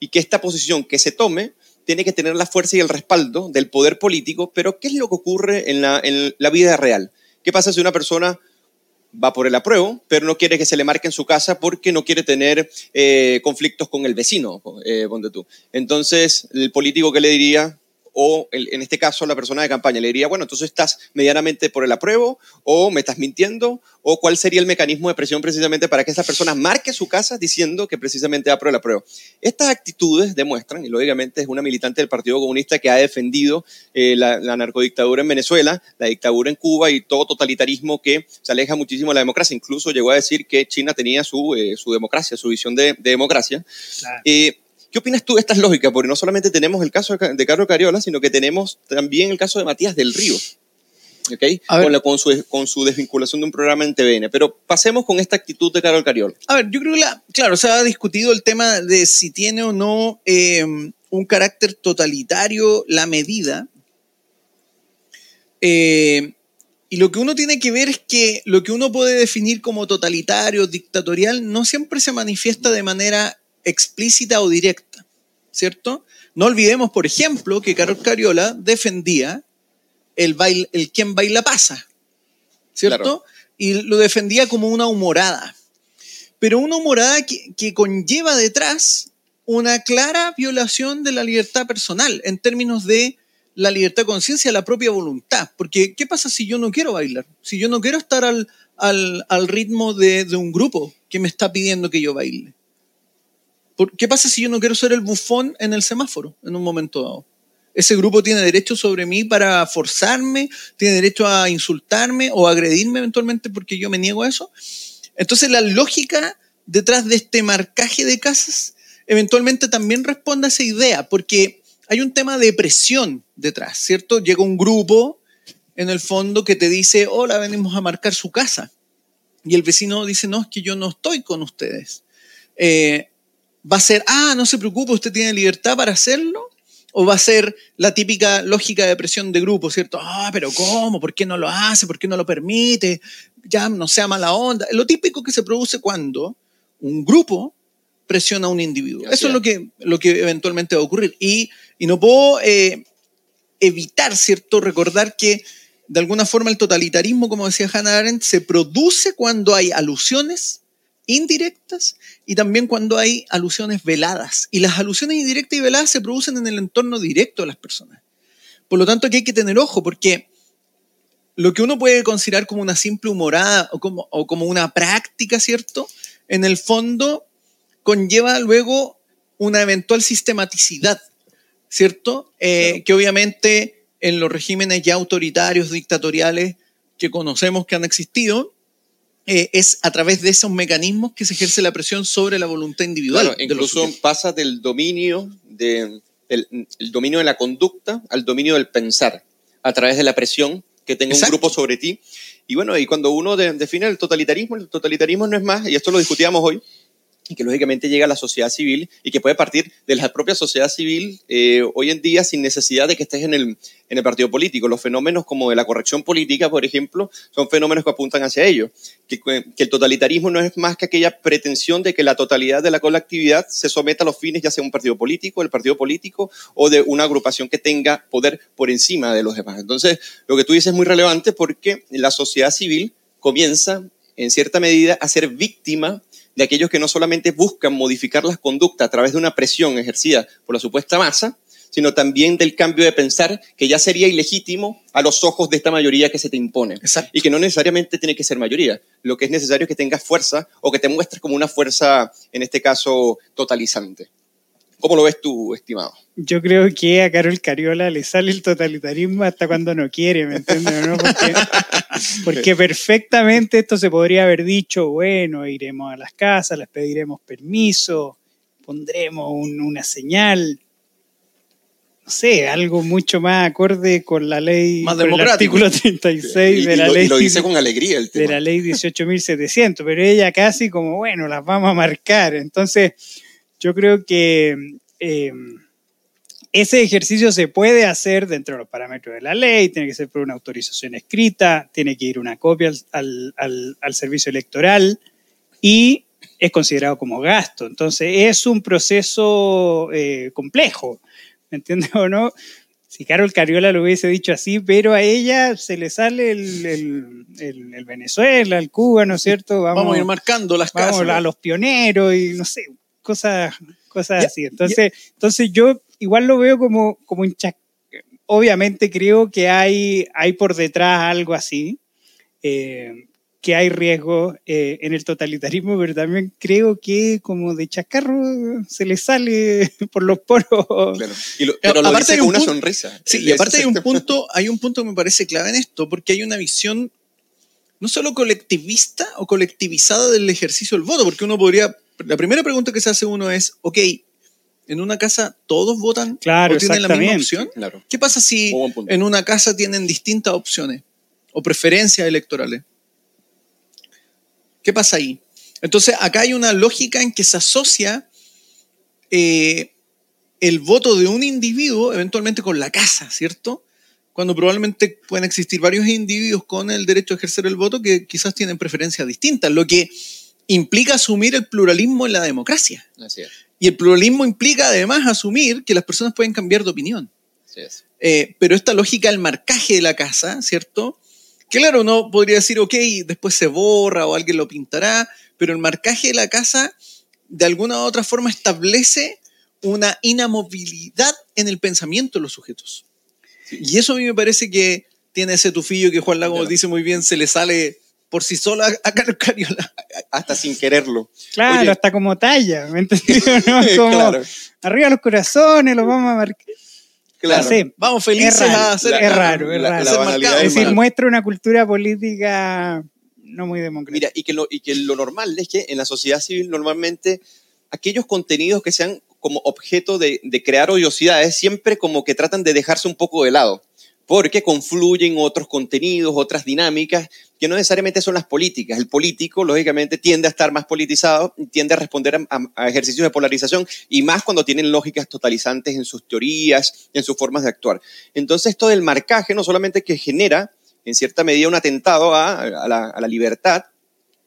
y que esta posición que se tome tiene que tener la fuerza y el respaldo del poder político, pero ¿qué es lo que ocurre en la, en la vida real? ¿Qué pasa si una persona va por el apruebo, pero no quiere que se le marque en su casa porque no quiere tener eh, conflictos con el vecino, eh, tú. Entonces, el político, ¿qué le diría? O en este caso la persona de campaña le diría, bueno, entonces estás medianamente por el apruebo o me estás mintiendo o cuál sería el mecanismo de presión precisamente para que esa persona marque su casa diciendo que precisamente va por el apruebo. Estas actitudes demuestran, y lógicamente es una militante del Partido Comunista que ha defendido eh, la, narcodictadura en Venezuela, la dictadura en Cuba y todo totalitarismo que se aleja muchísimo de la democracia. Incluso llegó a decir que China tenía su, eh, su democracia, su visión de, democracia. Eh, ¿Qué opinas tú de estas lógicas? Porque no solamente tenemos el caso de Carlos Cariola, sino que tenemos también el caso de Matías del Río. ¿okay? Con, su, con, su, desvinculación de un programa en TVN. Pero pasemos con esta actitud de Carol Cariola. A ver, yo creo que, claro, se ha discutido el tema de si tiene o no em, un carácter totalitario la medida. Eh, y lo que uno tiene que ver es que lo que uno puede definir como totalitario, dictatorial, no siempre se manifiesta de manera explícita o directa, ¿cierto? No olvidemos, por ejemplo, que Carol Cariola defendía el, baile, el quien baila pasa, ¿cierto? Y lo defendía como una humorada, pero una humorada que, que conlleva detrás una clara violación de la libertad personal en términos de la libertad de conciencia, la propia voluntad. Porque, ¿qué pasa si yo no quiero bailar? Si yo no quiero estar al, al, al ritmo de, de, un grupo que me está pidiendo que yo baile. ¿Qué pasa si yo no quiero ser el bufón en el semáforo en un momento dado? Ese grupo tiene derecho sobre mí para forzarme, tiene derecho a insultarme o agredirme eventualmente porque yo me niego a eso. Entonces la lógica detrás de este marcaje de casas eventualmente también responde a esa idea, porque hay un tema de presión detrás, ¿cierto? Llega un grupo en el fondo que te dice, hola, venimos a marcar su casa. Y el vecino dice, no, es que yo no estoy con ustedes. Eh, va a ser, ah, no se preocupe, usted tiene libertad para hacerlo? ¿O va a ser la típica lógica de presión de grupo, ¿cierto? Ah, pero ¿cómo? ¿Por qué no lo hace? ¿Por qué no lo permite? Ya no sea mala onda. Lo típico que se produce cuando un grupo presiona a un individuo. Eso es lo que, lo que eventualmente va a ocurrir. Y, y no puedo eh, evitar, ¿cierto? Recordar que de alguna forma el totalitarismo, como decía Hannah Arendt, se produce cuando hay alusiones indirectas y también cuando hay alusiones veladas. Y las alusiones indirectas y veladas se producen en el entorno directo de las personas. Por lo tanto, aquí hay que tener ojo porque lo que uno puede considerar como una simple humorada o como, o como una práctica, ¿cierto? En el fondo conlleva luego una eventual sistematicidad, ¿cierto? Eh, que obviamente en los regímenes ya autoritarios, dictatoriales que conocemos que han existido, eh, es a través de esos mecanismos que se ejerce la presión sobre la voluntad individual. Claro, incluso pasa del dominio de, del el dominio de la conducta al dominio del pensar, a través de la presión que tenga un grupo sobre ti. Y bueno, y cuando uno define el totalitarismo, el totalitarismo no es más, y esto lo discutíamos hoy, y que lógicamente llega a la sociedad civil y que puede partir de la propia sociedad civil eh, hoy en día sin necesidad de que estés en el, en el partido político. Los fenómenos como de la corrección política, por ejemplo, son fenómenos que apuntan hacia ello. Que, que, el totalitarismo no es más que aquella pretensión de que la totalidad de la colectividad se someta a los fines ya sea un partido político, el partido político o de una agrupación que tenga poder por encima de los demás. Entonces, lo que tú dices es muy relevante porque la sociedad civil comienza en cierta medida a ser víctima de aquellos que no solamente buscan modificar las conductas a través de una presión ejercida por la supuesta masa, sino también del cambio de pensar que ya sería ilegítimo a los ojos de esta mayoría que se te impone. Exacto. Y que no necesariamente tiene que ser mayoría. Lo que es necesario es que tengas fuerza o que te muestres como una fuerza, en este caso, totalizante. ¿Cómo lo ves tú, estimado? Yo creo que a Carol Cariola le sale el totalitarismo hasta cuando no quiere, ¿me entiendes? ¿no? Porque, porque, perfectamente esto se podría haber dicho, bueno, iremos a las casas, les pediremos permiso, pondremos un, una señal, no sé, algo mucho más acorde con la ley, más con el artículo 36 y, de la y lo, ley. Y lo dice con alegría el tema. De la ley 18.700, pero ella casi como, bueno, las vamos a marcar. Entonces, yo creo que eh, ese ejercicio se puede hacer dentro de los parámetros de la ley, tiene que ser por una autorización escrita, tiene que ir una copia al, al, al servicio electoral y es considerado como gasto. Entonces es un proceso eh, complejo, ¿me entiendes o no? Si Carol Cariola lo hubiese dicho así, pero a ella se le sale el, el, el, el Venezuela, el Cuba, ¿no es cierto? Vamos, vamos a ir marcando las vamos casas. a los pioneros y no sé, cosas, cosas yeah, así. Entonces, yeah. entonces yo igual lo veo como, como un chac... Obviamente creo que hay, hay por detrás algo así, eh, que hay riesgo eh, en el totalitarismo, pero también creo que como de chacarro se le sale por los poros. Claro. Y lo, pero lo aparte dice con una punto, sonrisa. Sí, y aparte hay un, punto, hay un punto que me parece clave en esto, porque hay una visión no solo colectivista o colectivizada del ejercicio del voto, porque uno podría la primera pregunta que se hace uno es, ok, en una casa todos votan claro, o tienen la misma opción. Claro. ¿Qué pasa si en una casa tienen distintas opciones o preferencias electorales? ¿Qué pasa ahí? Entonces, acá hay una lógica en que se asocia eh, el voto de un individuo eventualmente con la casa, ¿cierto? Cuando probablemente pueden existir varios individuos con el derecho a ejercer el voto que quizás tienen preferencias distintas, lo que implica asumir el pluralismo en la democracia. Así es. Y el pluralismo implica además asumir que las personas pueden cambiar de opinión. Es. Eh, pero esta lógica del marcaje de la casa, ¿cierto? Que claro, uno podría decir, ok, después se borra o alguien lo pintará, pero el marcaje de la casa de alguna u otra forma establece una inamovilidad en el pensamiento de los sujetos. Sí. Y eso a mí me parece que tiene ese tufillo que Juan Lago claro. dice muy bien, se le sale por sí sola a Carlos Cariola. Hasta sin quererlo. Claro, Oye. hasta como talla, ¿me entendido? ¿no? Como claro. arriba los corazones, los vamos a marcar. Claro. Vamos felices a hacer. La, es raro, es raro. La, la es decir, muestra una cultura política no muy democrática. Mira, y que, lo, y que lo normal es que en la sociedad civil normalmente aquellos contenidos que sean como objeto de, de crear odiosidades siempre como que tratan de dejarse un poco de lado porque confluyen otros contenidos, otras dinámicas, que no necesariamente son las políticas. El político, lógicamente, tiende a estar más politizado, tiende a responder a, ejercicios de polarización, y más cuando tienen lógicas totalizantes en sus teorías, en sus formas de actuar. Entonces, esto del marcaje no solamente que genera, en cierta medida, un atentado a la libertad,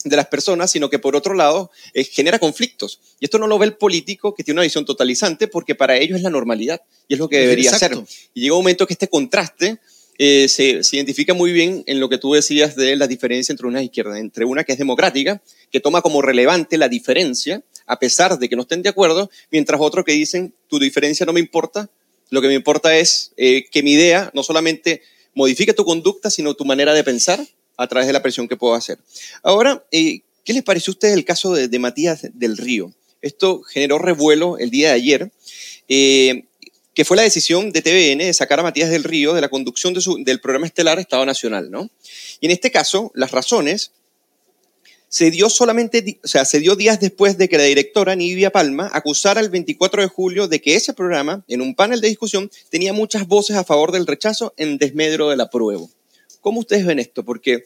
de las personas, sino que por otro lado eh, genera conflictos. Y esto no lo ve el político que tiene una visión totalizante porque para ellos es la normalidad y es lo que debería Exacto. ser. Y llega un momento que este contraste eh, se, se, identifica muy bien en lo que tú decías de la diferencia entre una izquierda, entre una que es democrática, que toma como relevante la diferencia, a pesar de que no estén de acuerdo, mientras otros que dicen, tu diferencia no me importa, lo que me importa es eh, que mi idea no solamente modifique tu conducta, sino tu manera de pensar a través de la presión que puedo hacer. Ahora, eh, ¿qué les pareció a ustedes el caso de, Matías del Río? Esto generó revuelo el día de ayer, eh, que fue la decisión de TVN de sacar a Matías del Río de la conducción del programa estelar Estado Nacional, ¿no? Y en este caso, las razones se dio solamente, o sea, se dio días después de que la directora Nidia Palma acusara el 24 de julio de que ese programa, en un panel de discusión, tenía muchas voces a favor del rechazo en desmedro del apruebo. ¿Cómo ustedes ven esto? Porque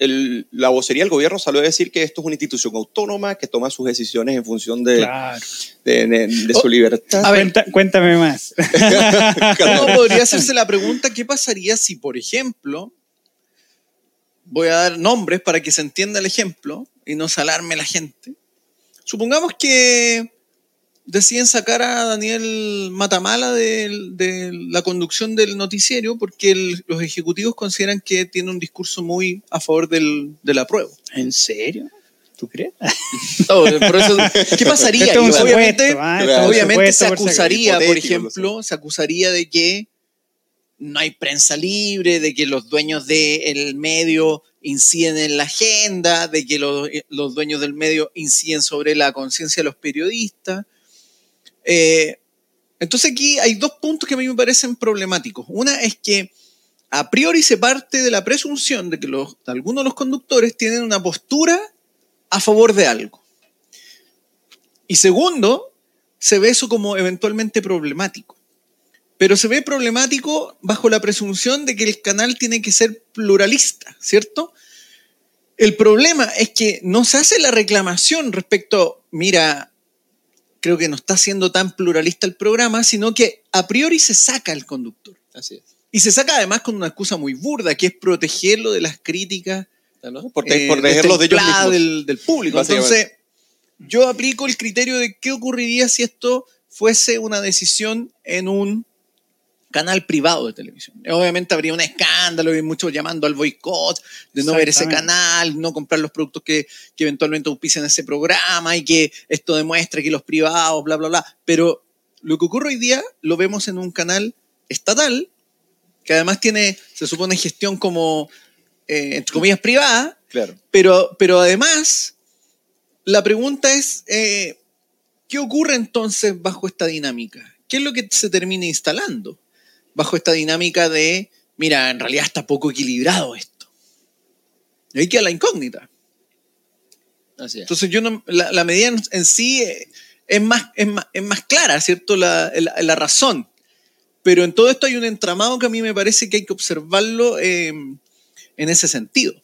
el- la vocería del gobierno salió a decir que esto es una institución autónoma que toma sus decisiones en función de, Claro. de- de- de Oh, su libertad. A ver. Cuéntame más. ¿Cómo podría hacerse la pregunta qué pasaría si, por ejemplo, voy a dar nombres para que se entienda el ejemplo y no se alarme la gente? Supongamos que deciden sacar a Daniel Matamala de, de la conducción del noticiero porque el- los ejecutivos consideran que tiene un discurso muy a favor del, del apruebo. ¿En serio? ¿Tú crees? No, por eso, ¿Qué pasaría? Esto es un Y obviamente, ¿ah? Claro. Esto es un Obviamente supuesto se acusaría, por ejemplo, se acusaría de que no hay prensa libre, de que los dueños del medio inciden en la agenda, de que los, los dueños del medio inciden sobre la conciencia de los periodistas. Eh, entonces aquí hay dos puntos que a mí me parecen problemáticos. Una es que a priori se parte de la presunción de que algunos de los conductores tienen una postura a favor de algo. Y segundo, se ve eso como eventualmente problemático. Pero se ve problemático bajo la presunción de que el canal tiene que ser pluralista, ¿cierto? El problema es que no se hace la reclamación respecto, mira, creo que no está siendo tan pluralista el programa, sino que a priori se saca el conductor. Así es. Y se saca además con una excusa muy burda, que es protegerlo de las críticas ¿no? Por, eh, por dejarlos de ellos mismos. del, del público. Entonces, yo aplico el criterio de qué ocurriría si esto fuese una decisión en un canal privado de televisión. Obviamente habría un escándalo y muchos llamando al boicot, de no ver ese canal, no comprar los productos que, que eventualmente auspician ese programa y que esto demuestre que los privados, bla, bla, bla. Pero lo que ocurre hoy día lo vemos en un canal estatal que además tiene, se supone, gestión como, eh, entre comillas, privada, Claro. pero, pero además, la pregunta es, eh, ¿qué ocurre entonces bajo esta dinámica? ¿Qué es lo que se termina instalando bajo esta dinámica de, mira, en realidad está poco equilibrado esto? Y ahí queda la incógnita. Así es. Entonces, yo no, la, la medida en, sí eh, es, más, es, más, es más clara, ¿cierto? La, la, la razón. Pero en todo esto hay un entramado que a mí me parece que hay que observarlo eh, en ese sentido.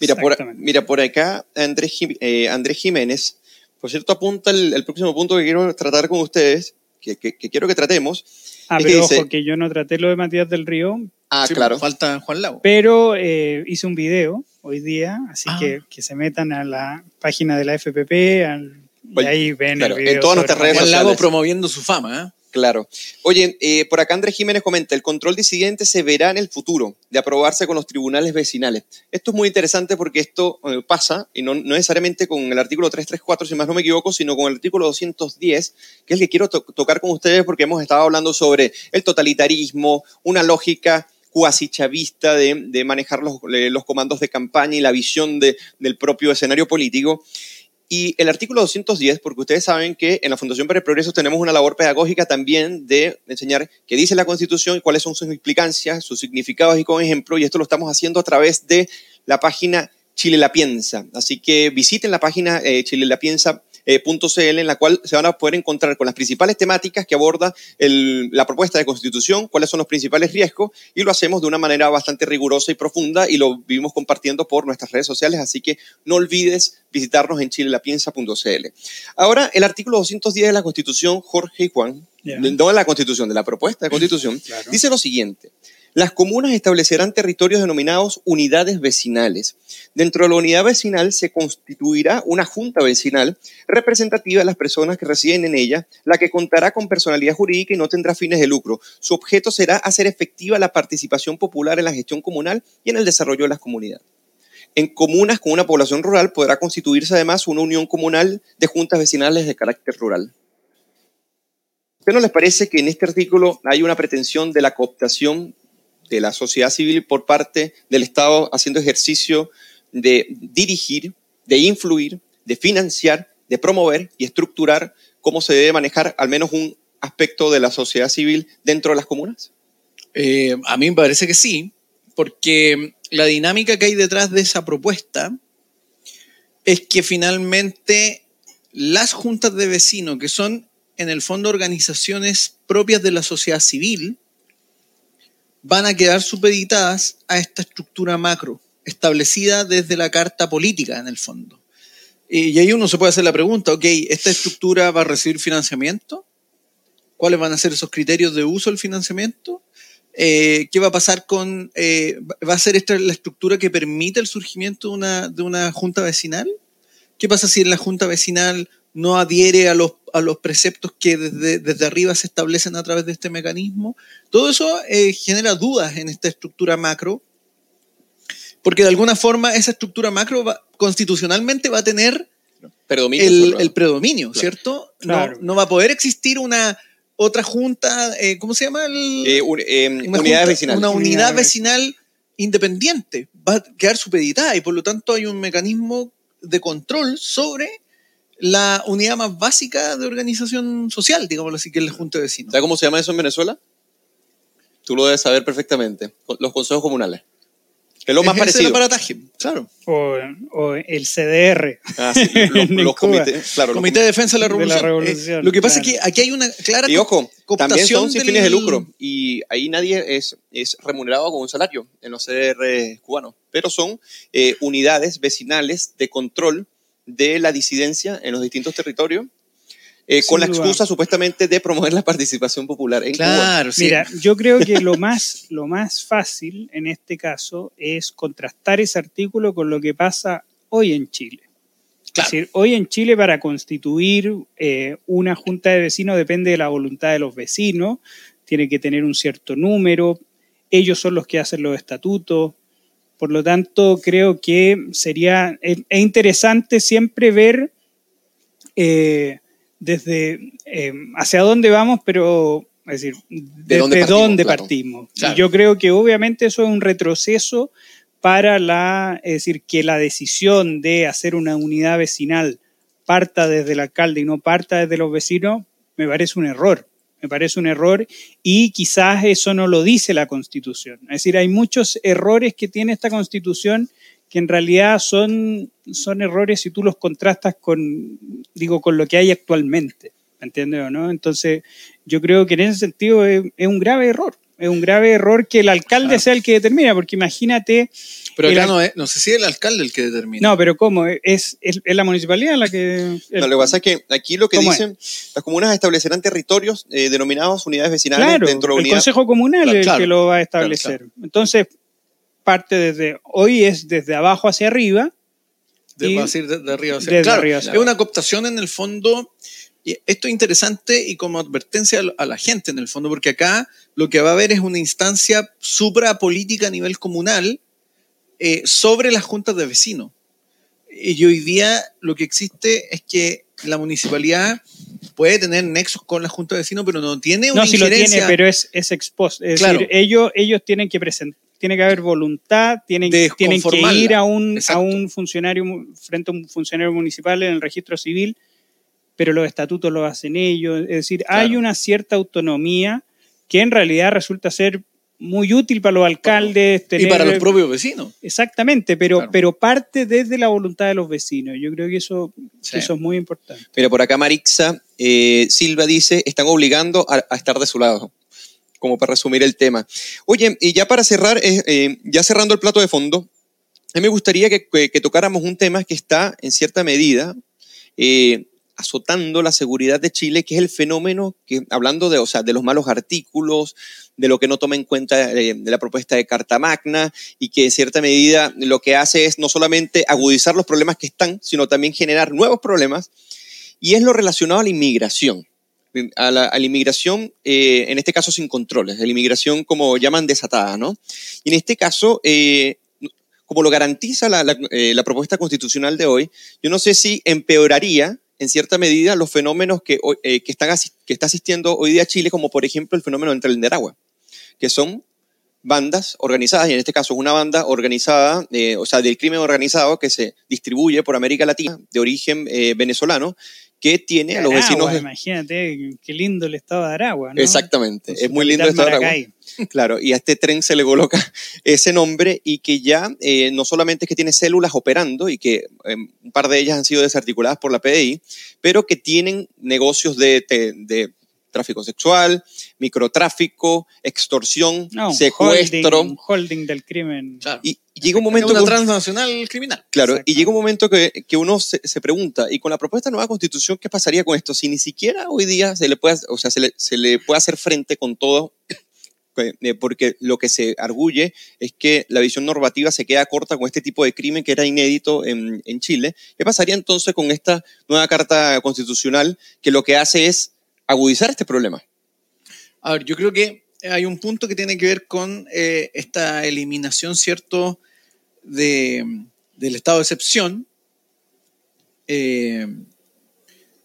Mira por, mira, por acá Andrés, eh, Andrés Jiménez, por cierto, apunta el, el próximo punto que quiero tratar con ustedes, que, que- que quiero que tratemos. Ah, Es que pero dice- ojo, que yo no traté lo de Matías del Río, Ah, Sí, claro. Falta Juan Lago. pero eh, hice un video hoy día, así Ah. que, que se metan a la página de la FPP al- y Oye, ahí ven claro, el video. en todas nuestras redes Juan. Lago promoviendo su fama. ¿eh? Claro. Oye, eh, por acá Andrés Jiménez comenta, el control disidente se verá en el futuro, de aprobarse con los tribunales vecinales. Esto es muy interesante porque esto eh, pasa, y no, necesariamente con el artículo 334, si más no me equivoco, sino con el artículo 210, que es el que quiero to- tocar con ustedes porque hemos estado hablando sobre el totalitarismo, una lógica cuasi chavista de, manejar los, eh, los comandos de campaña y la visión de- del propio escenario político. Y el artículo 210, porque ustedes saben que en la Fundación para el Progreso tenemos una labor pedagógica también de enseñar qué dice la Constitución cuáles son sus implicancias, sus significados y con ejemplo, y esto lo estamos haciendo a través de la página Chile la Piensa. Así que visiten la página eh, chilelapiensa.cl en la cual se van a poder encontrar con las principales temáticas que aborda el- la propuesta de constitución, cuáles son los principales riesgos, y lo hacemos de una manera bastante rigurosa y profunda y lo vivimos compartiendo por nuestras redes sociales, así que no olvides visitarnos en chilelapiensa.cl. Ahora, el artículo 210 de la Constitución, Jorge y Juan, de- no de la Constitución, de la propuesta de Constitución, Claro. dice lo siguiente. Las comunas establecerán territorios denominados unidades vecinales. Dentro de la unidad vecinal se constituirá una junta vecinal representativa de las personas que residen en ella, la que contará con personalidad jurídica y no tendrá fines de lucro. Su objeto será hacer efectiva la participación popular en la gestión comunal y en el desarrollo de las comunidades. En comunas con una población rural podrá constituirse además una unión comunal de juntas vecinales de carácter rural. ¿Usted no les parece que en este artículo hay una pretensión de la cooptación de la sociedad civil por parte del Estado haciendo ejercicio de dirigir, de influir, de financiar, de promover y estructurar cómo se debe manejar al menos un aspecto de la sociedad civil dentro de las comunas? Eh, a mí me parece que sí, porque la dinámica que hay detrás de esa propuesta es que finalmente las juntas de vecinos, que son en el fondo organizaciones propias de la sociedad civil, van a quedar supeditadas a esta estructura macro, establecida desde la carta política en el fondo. Y ahí uno se puede hacer la pregunta, ok, ¿esta estructura va a recibir financiamiento? ¿Cuáles van a ser esos criterios de uso del financiamiento? Eh, ¿Qué va a pasar con, eh, va a ser esta la estructura que permite el surgimiento de una, de una junta vecinal? ¿Qué pasa si en la junta vecinal no adhiere a los, a los preceptos que desde, desde arriba se establecen a través de este mecanismo? Todo eso eh, genera dudas en esta estructura macro, porque de alguna forma esa estructura macro va- constitucionalmente va a tener Predominio. el, predominio, Claro. ¿cierto? Claro. No, no va a poder existir una otra junta, eh, ¿cómo se llama? El, Eh, un- eh, una unidades junta- vecinales. Una unidad Unidad vecinal independiente. Va a quedar supeditada y por lo tanto hay un mecanismo de control sobre la unidad más básica de organización social, digámoslo así, que es la Junta de Vecinos. ¿Sabes cómo se llama eso en Venezuela? Tú lo debes saber perfectamente. Los consejos comunales. Es lo más Ejerce parecido. el aparataje, claro. O, o el CDR. Ah, sí, los, comités. Claro, los Comité de Defensa de la De la Revolución. Eh, lo que pasa claro. es que aquí hay una clara Y ojo, también son sin del- fines de lucro y ahí nadie es, es remunerado con un salario en los CDR cubanos, pero son eh, unidades vecinales de control de la disidencia en los distintos territorios eh, con la excusa supuestamente de promover la participación popular en Cuba. Claro, sí. Mira, yo creo que lo más, lo más fácil en este caso es contrastar ese artículo con lo que pasa hoy en Chile. Claro. Es decir, hoy en Chile para constituir eh, una junta de vecinos depende de la voluntad de los vecinos, tiene que tener un cierto número, ellos son los que hacen los estatutos, por lo tanto creo que sería, es, es interesante siempre ver eh, desde eh, hacia dónde vamos, pero es decir, desde dónde dónde partimos, partimos. claro. Y yo creo que obviamente eso es un retroceso para la, es decir, que la decisión de hacer una unidad vecinal parta desde el alcalde y no parta desde los vecinos, me parece un error. Me parece un error y quizás eso no lo dice la Constitución. Es decir, hay muchos errores que tiene esta Constitución que en realidad son, son errores si tú los contrastas con, digo, con lo que hay actualmente. ¿Me entiendes o no? Entonces, yo creo que en ese sentido es, es un grave error. Es un grave error que el alcalde Claro. sea el que determina, porque imagínate, Pero acá el- no, es, no sé si es el alcalde el que determina. no, pero ¿cómo? Es, es, es la municipalidad la que... el- No, lo que pasa es que aquí lo que dicen, las comunas establecerán territorios eh, denominados unidades vecinales Claro, dentro de la el unidad. Consejo Comunal Claro, es el claro, que lo va a claro, establecer. Entonces, parte desde, hoy es desde abajo hacia arriba, De, y- va a ser de, de arriba hacia desde Claro, arriba hacia es una cooptación en el fondo. Y esto es interesante y como advertencia a la- a la gente en el fondo, porque acá lo que va a haber es una instancia suprapolítica a nivel comunal eh, sobre las juntas de vecinos. Y hoy día lo que existe es que la municipalidad puede tener nexos con la junta de vecinos, pero no tiene una No, si lo tiene, pero es, es ex post. Es Claro. decir, ellos, ellos tienen que presentar, tiene que haber voluntad, tienen, tienen que ir a un, a un funcionario, frente a un funcionario municipal en el registro civil, pero los estatutos lo hacen ellos. Es decir, hay una cierta autonomía que en realidad resulta ser muy útil para los alcaldes. y tener- para los propios vecinos. Exactamente, pero, Claro. pero parte desde la voluntad de los vecinos. Yo creo que eso, Sí. eso es muy importante. Mira, por acá Marixa eh, Silva dice, están obligando a, a estar de su lado, como para resumir el tema. Oye, y ya para cerrar, eh, eh, ya cerrando el plato de fondo, a mí me gustaría que, que- que tocáramos un tema que está en cierta medida eh, azotando la seguridad de Chile, que es el fenómeno que, hablando de, o sea, de los malos artículos, de lo que no toma en cuenta eh, de la propuesta de Carta Magna y que en cierta medida lo que hace es no solamente agudizar los problemas que están, sino también generar nuevos problemas y es lo relacionado a la inmigración. A la, a la inmigración, eh, en este caso sin controles, la inmigración como llaman desatada, ¿no? Y en este caso, eh, como lo garantiza la, la, eh, la, propuesta constitucional de hoy, yo no sé si empeoraría en cierta medida los fenómenos que, eh, que, están que está asistiendo hoy día Chile, como por ejemplo el fenómeno del tren del agua, que son bandas organizadas, y en este caso es una banda organizada, eh, o sea, del crimen organizado que se distribuye por América Latina, de origen eh, venezolano, que tiene a los Aragua, vecinos... de- Imagínate qué lindo el estado de Aragua, ¿no? Exactamente, es muy lindo capitán esto de Aragua. Claro, y a este tren se le coloca ese nombre y que ya eh, no solamente es que tiene células operando y que eh, un par de ellas han sido desarticuladas por la PDI, pero que tienen negocios de, de- de tráfico sexual, microtráfico, extorsión, No, secuestro. holding, un holding del crimen. Claro. Y, y llega un momento una que- transnacional criminal. Claro, y llega un momento que, que uno se, se pregunta, y con la propuesta de nueva constitución, ¿qué pasaría con esto? Si ni siquiera hoy día se le puede, o sea, se le, se le puede hacer frente con todo, porque lo que se arguye es que la visión normativa se queda corta con este tipo de crimen que era inédito en, en Chile. ¿Qué pasaría entonces con esta nueva carta constitucional que lo que hace es agudizar este problema? A ver, yo creo que hay un punto que tiene que ver con eh, esta eliminación, ¿cierto?, de, del estado de excepción eh,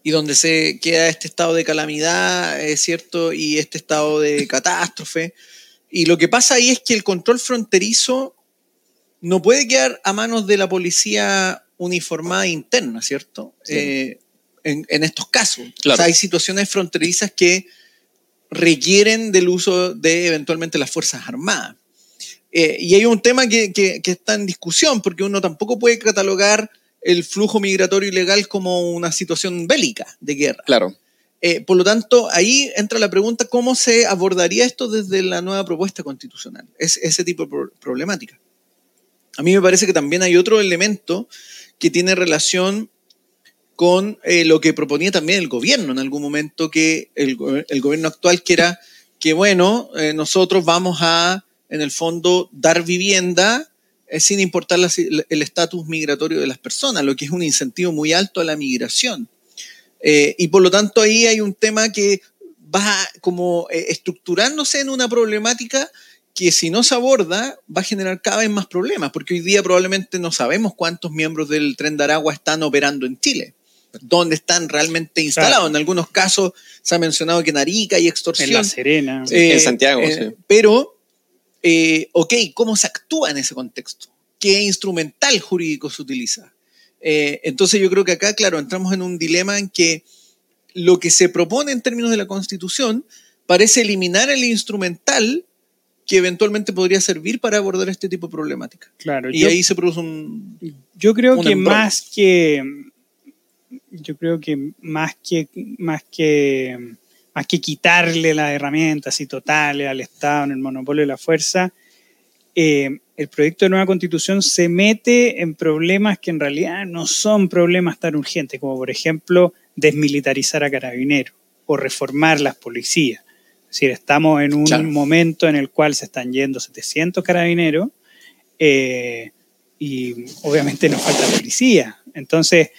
y donde se queda este estado de calamidad, eh, ¿cierto?, y este estado de catástrofe. Y lo que pasa ahí es que el control fronterizo no puede quedar a manos de la policía uniformada interna, ¿cierto? Sí. Eh, en, en estos casos. Claro. O sea, hay situaciones fronterizas que requieren del uso de eventualmente las Fuerzas Armadas. Eh, y hay un tema que, que- que está en discusión, porque uno tampoco puede catalogar el flujo migratorio ilegal como una situación bélica de guerra. Claro. Eh, por lo tanto, ahí entra la pregunta, ¿cómo se abordaría esto desde la nueva propuesta constitucional? Es, ese tipo de pro- problemática. A mí me parece que también hay otro elemento que tiene relación con eh, lo que proponía también el gobierno en algún momento, que el, el gobierno actual, que era que, bueno, eh, nosotros vamos a, en el fondo, dar vivienda eh, sin importar la el estatus migratorio de las personas, lo que es un incentivo muy alto a la migración. Eh, y por lo tanto ahí hay un tema que va como eh, estructurándose en una problemática que si no se aborda va a generar cada vez más problemas, porque hoy día probablemente no sabemos cuántos miembros del tren de Aragua están operando en Chile, dónde están realmente instalados. Claro. En algunos casos se ha mencionado que en Arica hay extorsión. En La Serena. Sí. en Santiago, sí. Pero, eh, ok, ¿cómo se actúa en ese contexto? ¿Qué instrumental jurídico se utiliza? Eh, entonces yo creo que acá, claro, entramos en un dilema en que lo que se propone en términos de la Constitución parece eliminar el instrumental que eventualmente podría servir para abordar este tipo de problemática. Claro, Y yo, ahí se produce un... yo creo un que más que yo creo que más que más que más que quitarle las herramientas y totales al Estado en el monopolio de la fuerza, eh, el proyecto de nueva constitución se mete en problemas que en realidad no son problemas tan urgentes, como por ejemplo desmilitarizar a carabineros o reformar las policías. Es decir, estamos en un Claro. momento en el cual se están yendo 700 carabineros eh, y obviamente nos falta policía. Entonces,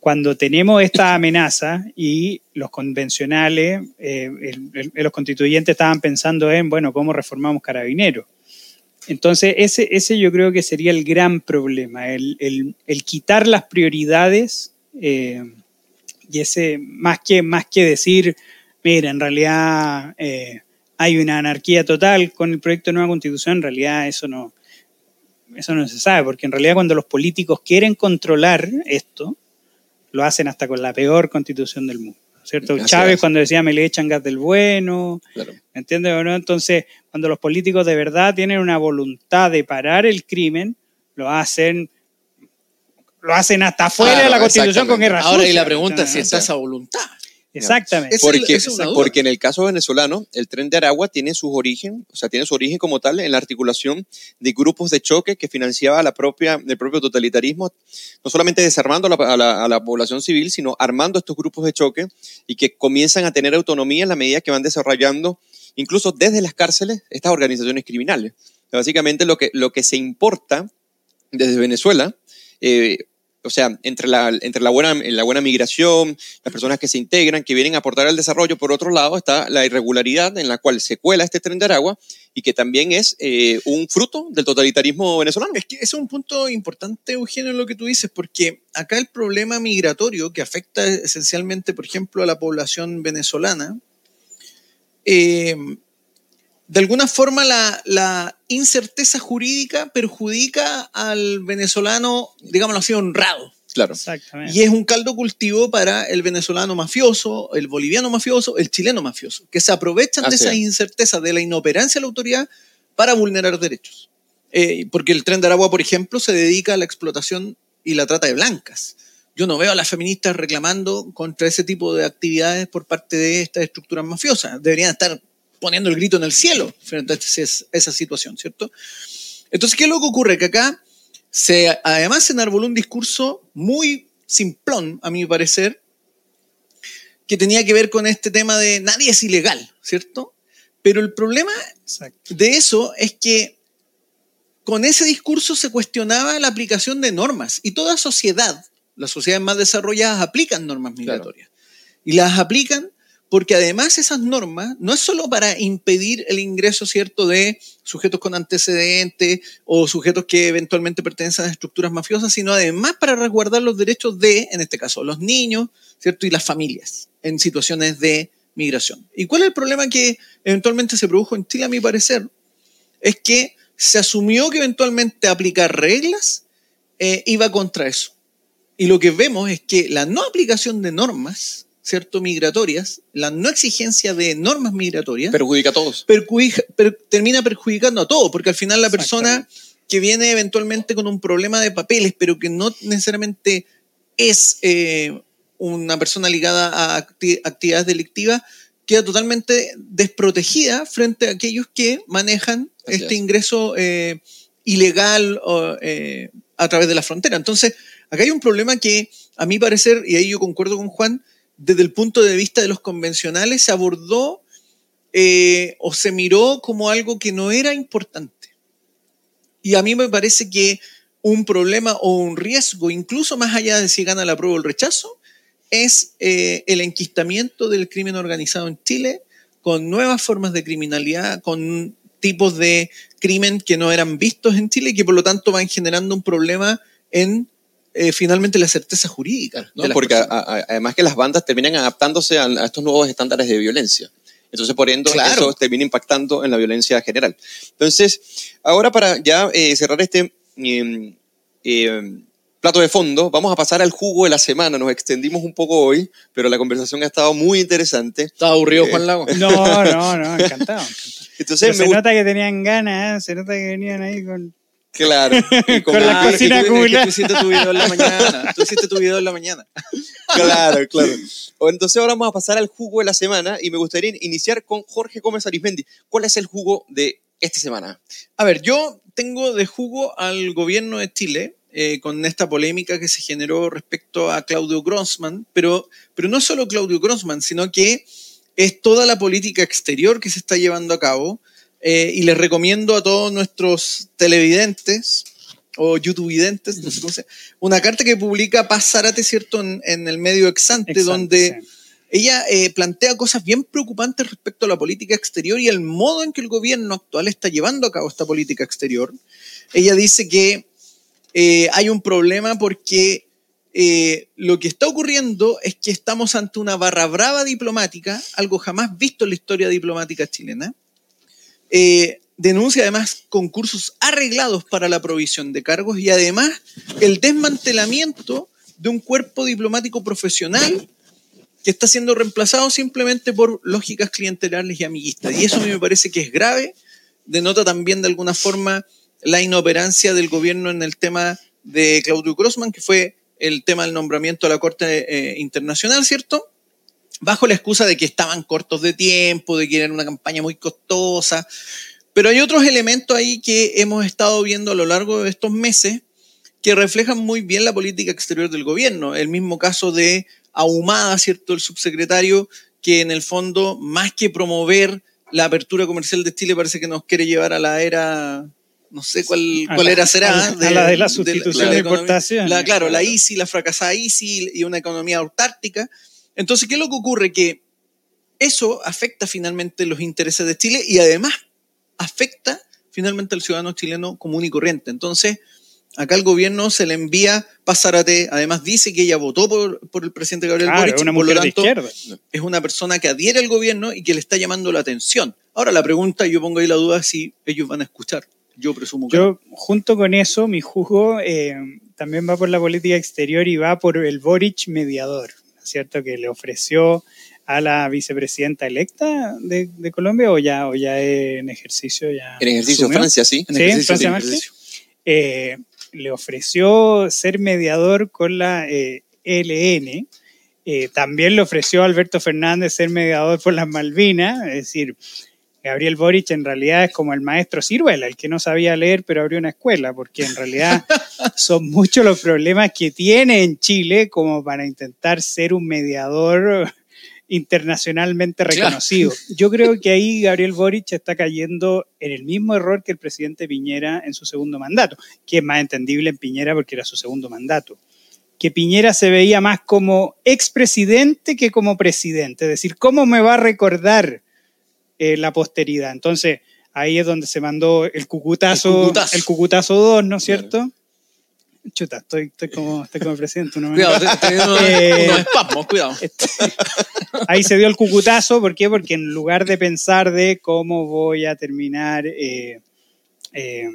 cuando tenemos esta amenaza y los convencionales, eh, los constituyentes estaban pensando en, bueno, ¿cómo reformamos carabineros? Entonces, ese, ese yo creo que sería el gran problema, el, el- el quitar las prioridades eh, y ese, más que, más que decir, mira, en realidad eh, hay una anarquía total con el proyecto de nueva constitución, en realidad eso no, eso no se sabe, porque en realidad cuando los políticos quieren controlar esto, lo hacen hasta con la peor constitución del mundo. ¿Cierto? Chávez cuando decía me le echan gas del bueno, Claro. ¿entiendes o no? Entonces, cuando los políticos de verdad tienen una voluntad de parar el crimen, lo hacen lo hacen hasta Claro, de la constitución con guerra Ahora, y sucia, la pregunta es si está esa voluntad. Exactamente. Porque, es porque en el caso venezolano, el tren de Aragua tiene sus origen, o sea, tiene su origen como tal en la articulación de grupos de choque que financiaba la propia, el propio totalitarismo, no solamente desarmando a la, a la- a la población civil, sino armando estos grupos de choque y que comienzan a tener autonomía en la medida que van desarrollando, incluso desde las cárceles, estas organizaciones criminales. Básicamente lo que, lo que se importa desde Venezuela, eh, o sea, entre la, entre la buena, la buena migración, las personas que se integran, que vienen a aportar al desarrollo, por otro lado está la irregularidad en la cual se cuela este tren de Aragua y que también es eh, un fruto del totalitarismo venezolano. Es que es un punto importante, Eugenio, en lo que tú dices, porque acá el problema migratorio que afecta esencialmente, por ejemplo, a la población venezolana, eh, de alguna forma la, la, incerteza jurídica perjudica al venezolano, digámoslo así, honrado. Claro. Y es un caldo cultivo para el venezolano mafioso, el boliviano mafioso, el chileno mafioso, que se aprovechan de esa incerteza, de la inoperancia de la autoridad para vulnerar derechos. Eh, porque el tren de Aragua, por ejemplo, se dedica a la explotación y la trata de blancas. Yo no veo a las feministas reclamando contra ese tipo de actividades por parte de estas estructuras mafiosas. Deberían estar poniendo el grito en el cielo frente a esa situación, ¿cierto? Entonces, ¿qué es lo que ocurre? Que acá se, además se enarboló un discurso muy simplón, a mi parecer, que tenía que ver con este tema de nadie es ilegal, ¿cierto? Pero el problema de eso es que con ese discurso se cuestionaba la aplicación de normas y toda sociedad, las sociedades más desarrolladas aplican normas migratorias y las aplican porque además esas normas no es solo para impedir el ingreso cierto de sujetos con antecedentes o sujetos que eventualmente pertenecen a estructuras mafiosas, sino además para resguardar los derechos de, en este caso, los niños, ¿cierto? Y las familias en situaciones de migración. ¿Y cuál es el problema que eventualmente se produjo en Chile, a mi parecer? Es que se asumió que eventualmente aplicar reglas eh, iba contra eso. Y lo que vemos es que la no aplicación de normas ¿cierto? migratorias, la no exigencia de normas migratorias. Perjudica a todos. termina perjudicando a todos, porque al final la persona que viene eventualmente con un problema de papeles, pero que no necesariamente es eh, una persona ligada a actividades delictivas, queda totalmente desprotegida frente a aquellos que manejan este ingreso eh, ilegal eh, a través de la frontera. Entonces, acá hay un problema que, a mi parecer, y ahí yo concuerdo con Juan, desde el punto de vista de los convencionales, se abordó eh, o se miró como algo que no era importante. Y a mí me parece que un problema o un riesgo, incluso más allá de si gana la prueba o el rechazo, es eh, el enquistamiento del crimen organizado en Chile con nuevas formas de criminalidad, con tipos de crimen que no eran vistos en Chile y que por lo tanto van generando un problema en eh, finalmente la certeza jurídica. Porque además que las bandas terminan adaptándose a, estos nuevos estándares de violencia. Entonces, por ende, eso termina impactando en la violencia general. Entonces, ahora para ya eh, cerrar este em, em, plato de fondo, vamos a pasar al jugo de la semana. Nos extendimos un poco hoy, pero la conversación ha estado muy interesante. ¿Está aburrido, Juan Lago? No, no, no, encantado. Entonces, se nota que tenían ganas, ¿eh? se nota que venían ahí con Claro. con, la cocina. Tú hiciste tu video en la mañana. Tú hiciste tu video en la mañana. Claro, claro. Entonces ahora vamos a pasar al jugo de la semana y me gustaría iniciar con Jorge Gómez Arismendi. ¿Cuál es el jugo de esta semana? A ver, yo tengo de jugo al gobierno de Chile eh, con esta polémica que se generó respecto a Claudio Grossman, pero, pero no solo Claudio Grossman, sino que es toda la política exterior que se está llevando a cabo eh, y les recomiendo a todos nuestros televidentes o youtubevidentes, no sé cómo se una carta que publica Paz Zárate, ¿cierto?, en, el medio Exante, donde ella eh, plantea cosas bien preocupantes respecto a la política exterior y el modo en que el gobierno actual está llevando a cabo esta política exterior. Ella dice que eh, hay un problema porque lo que está ocurriendo es que estamos ante una barra brava diplomática, algo jamás visto en la historia diplomática chilena, eh, denuncia además concursos arreglados para la provisión de cargos y además el desmantelamiento de un cuerpo diplomático profesional que está siendo reemplazado simplemente por lógicas clientelares y amiguistas. Y eso a mí me parece que es grave, denota también de alguna forma la inoperancia del gobierno en el tema de Claudio Grossman, que fue el tema del nombramiento a la Corte eh, Internacional, ¿cierto? Bajo la excusa de que estaban cortos de tiempo, de que era una campaña muy costosa. Pero hay otros elementos ahí que hemos estado viendo a lo largo de estos meses que reflejan muy bien la política exterior del gobierno. El mismo caso de Ahumada, ¿cierto? El subsecretario que en el fondo, más que promover la apertura comercial de Chile, parece que nos quiere llevar a la era no sé cuál, cuál era será. A, la de la sustitución de, importación. claro, la ICI, la fracasada ICI y una economía autártica. Entonces, ¿qué es lo que ocurre? Que eso afecta finalmente los intereses de Chile y además afecta finalmente al ciudadano chileno común y corriente. Entonces, Acá el gobierno se le envía Pasarate, además dice que ella votó por, por el presidente Gabriel Claro, Boric, es una por lo de tanto izquierda. es una persona que adhiere al gobierno y que le está llamando la atención. Ahora la pregunta, yo pongo ahí la duda si ellos van a escuchar. Yo presumo que no. Yo, junto con eso, mi jugo eh, también va por la política exterior y va por el Boric mediador, ¿no es ¿cierto? Que le ofreció a la vicepresidenta electa de, de Colombia o ya, o ya en ejercicio. Ya En ejercicio asumió? Francia, sí. En Sí, ejercicio, Francia sí, ejercicio. eh, le ofreció ser mediador con la eh, ELN. Eh, también le ofreció a Alberto Fernández ser mediador por las Malvinas. Es decir, Gabriel Boric en realidad es como el maestro Ciruela, el que no sabía leer pero abrió una escuela, porque en realidad son muchos los problemas que tiene en Chile como para intentar ser un mediador internacionalmente Claro. reconocido. Yo creo que ahí Gabriel Boric está cayendo en el mismo error que el presidente Piñera en su segundo mandato, que es más entendible en Piñera porque era su segundo mandato. Que Piñera se veía más como expresidente que como presidente, es decir, ¿cómo me va a recordar eh, la posteridad? Entonces, ahí es donde se mandó el cucutazo, El cucutazo. el cucutazo 2, ¿no es cierto? Chuta, estoy, estoy, como, estoy como el presidente. no me- Cuidado, te- unos, Eh, unos espasmos, cuidado. Este, ahí se dio el cucutazo, ¿por qué? Porque en lugar de pensar de cómo voy a terminar eh, eh,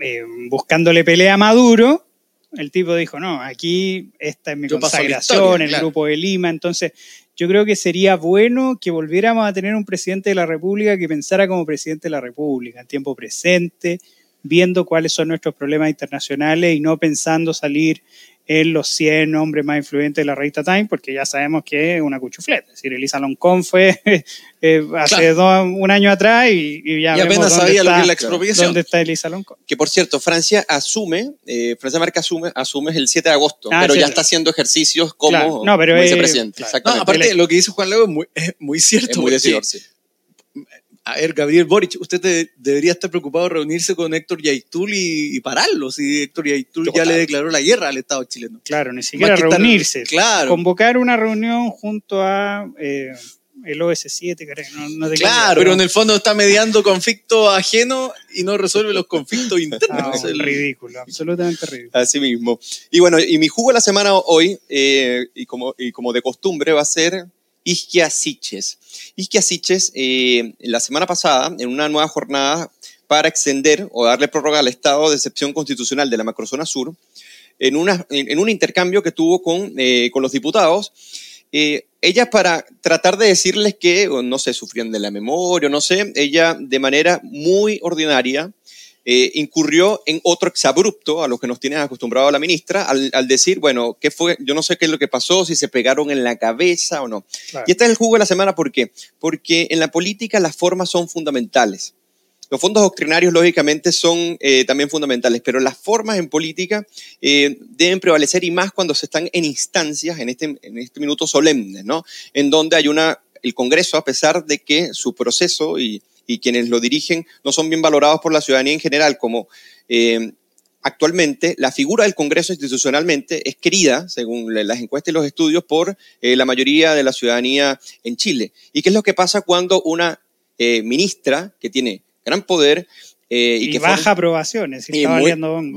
eh, buscándole pelea a Maduro, el tipo dijo, no, aquí esta es mi Yo consagración, historia, el claro. grupo de Lima, entonces yo creo que sería bueno que volviéramos a tener un presidente de la República que pensara como presidente de la República, en tiempo presente, viendo cuáles son nuestros problemas internacionales y no pensando salir en los 100 hombres más influyentes de la revista Time, porque ya sabemos que es una cuchufleta. Es decir, Elisa Loncón fue eh, hace Claro. dos- un año atrás y, y ya Y apenas sabía lo que es la expropiación. ¿Dónde está Elisa Loncón? Que por cierto, Francia asume, eh, Francia Marca asume, asume el 7 de agosto, Ah, pero ya está haciendo ejercicios como, Claro. No, pero como es- vicepresidente. claro. No, aparte, lo que dice Juan Leo es muy, es muy cierto. es muy decidor, sí. A ver, Gabriel Boric, usted de- debería estar preocupado de reunirse con Héctor Yaitul y, y pararlo. Si Héctor Yaitul ya le declaró la guerra al Estado chileno. Claro, ni siquiera estar- reunirse. claro. Convocar una reunión junto a eh, el OS7, creo. No, no Claro, pero en el fondo está mediando conflictos ajenos y no resuelve los conflictos internos. Es el- ridículo, absolutamente ridículo. Así mismo. Y bueno, y mi jugo de la semana hoy, eh, y, como, y como de costumbre, va a ser Isquia Siches. Isquia Siches, eh, la semana pasada, en una nueva jornada para extender o darle prórroga al estado de excepción constitucional de la macrozona sur, en, una, en, un intercambio que tuvo con, eh, con los diputados, eh, ella para tratar de decirles que, no sé, sufrían de la memoria, no sé, ella de manera muy ordinaria eh, incurrió en otro exabrupto a los que nos tiene acostumbrado la ministra al, al decir, bueno, ¿qué fue? Yo no sé qué es lo que pasó, si se pegaron en la cabeza o no. Claro. Y este es el jugo de la semana, ¿por qué? Porque en la política las formas son fundamentales. Los fondos doctrinarios, lógicamente, son eh, también fundamentales, pero las formas en política eh, deben prevalecer y más cuando se están en instancias, en este, en este minuto solemnes, ¿no? En donde hay una, el Congreso, a pesar de que su proceso y, y quienes lo dirigen no son bien valorados por la ciudadanía en general, como eh, actualmente la figura del Congreso institucionalmente es querida, según las encuestas y los estudios, por eh, la mayoría de la ciudadanía en Chile. ¿Y qué es lo que pasa cuando una eh, ministra que tiene gran poder eh, y, Y, que baja si y muy-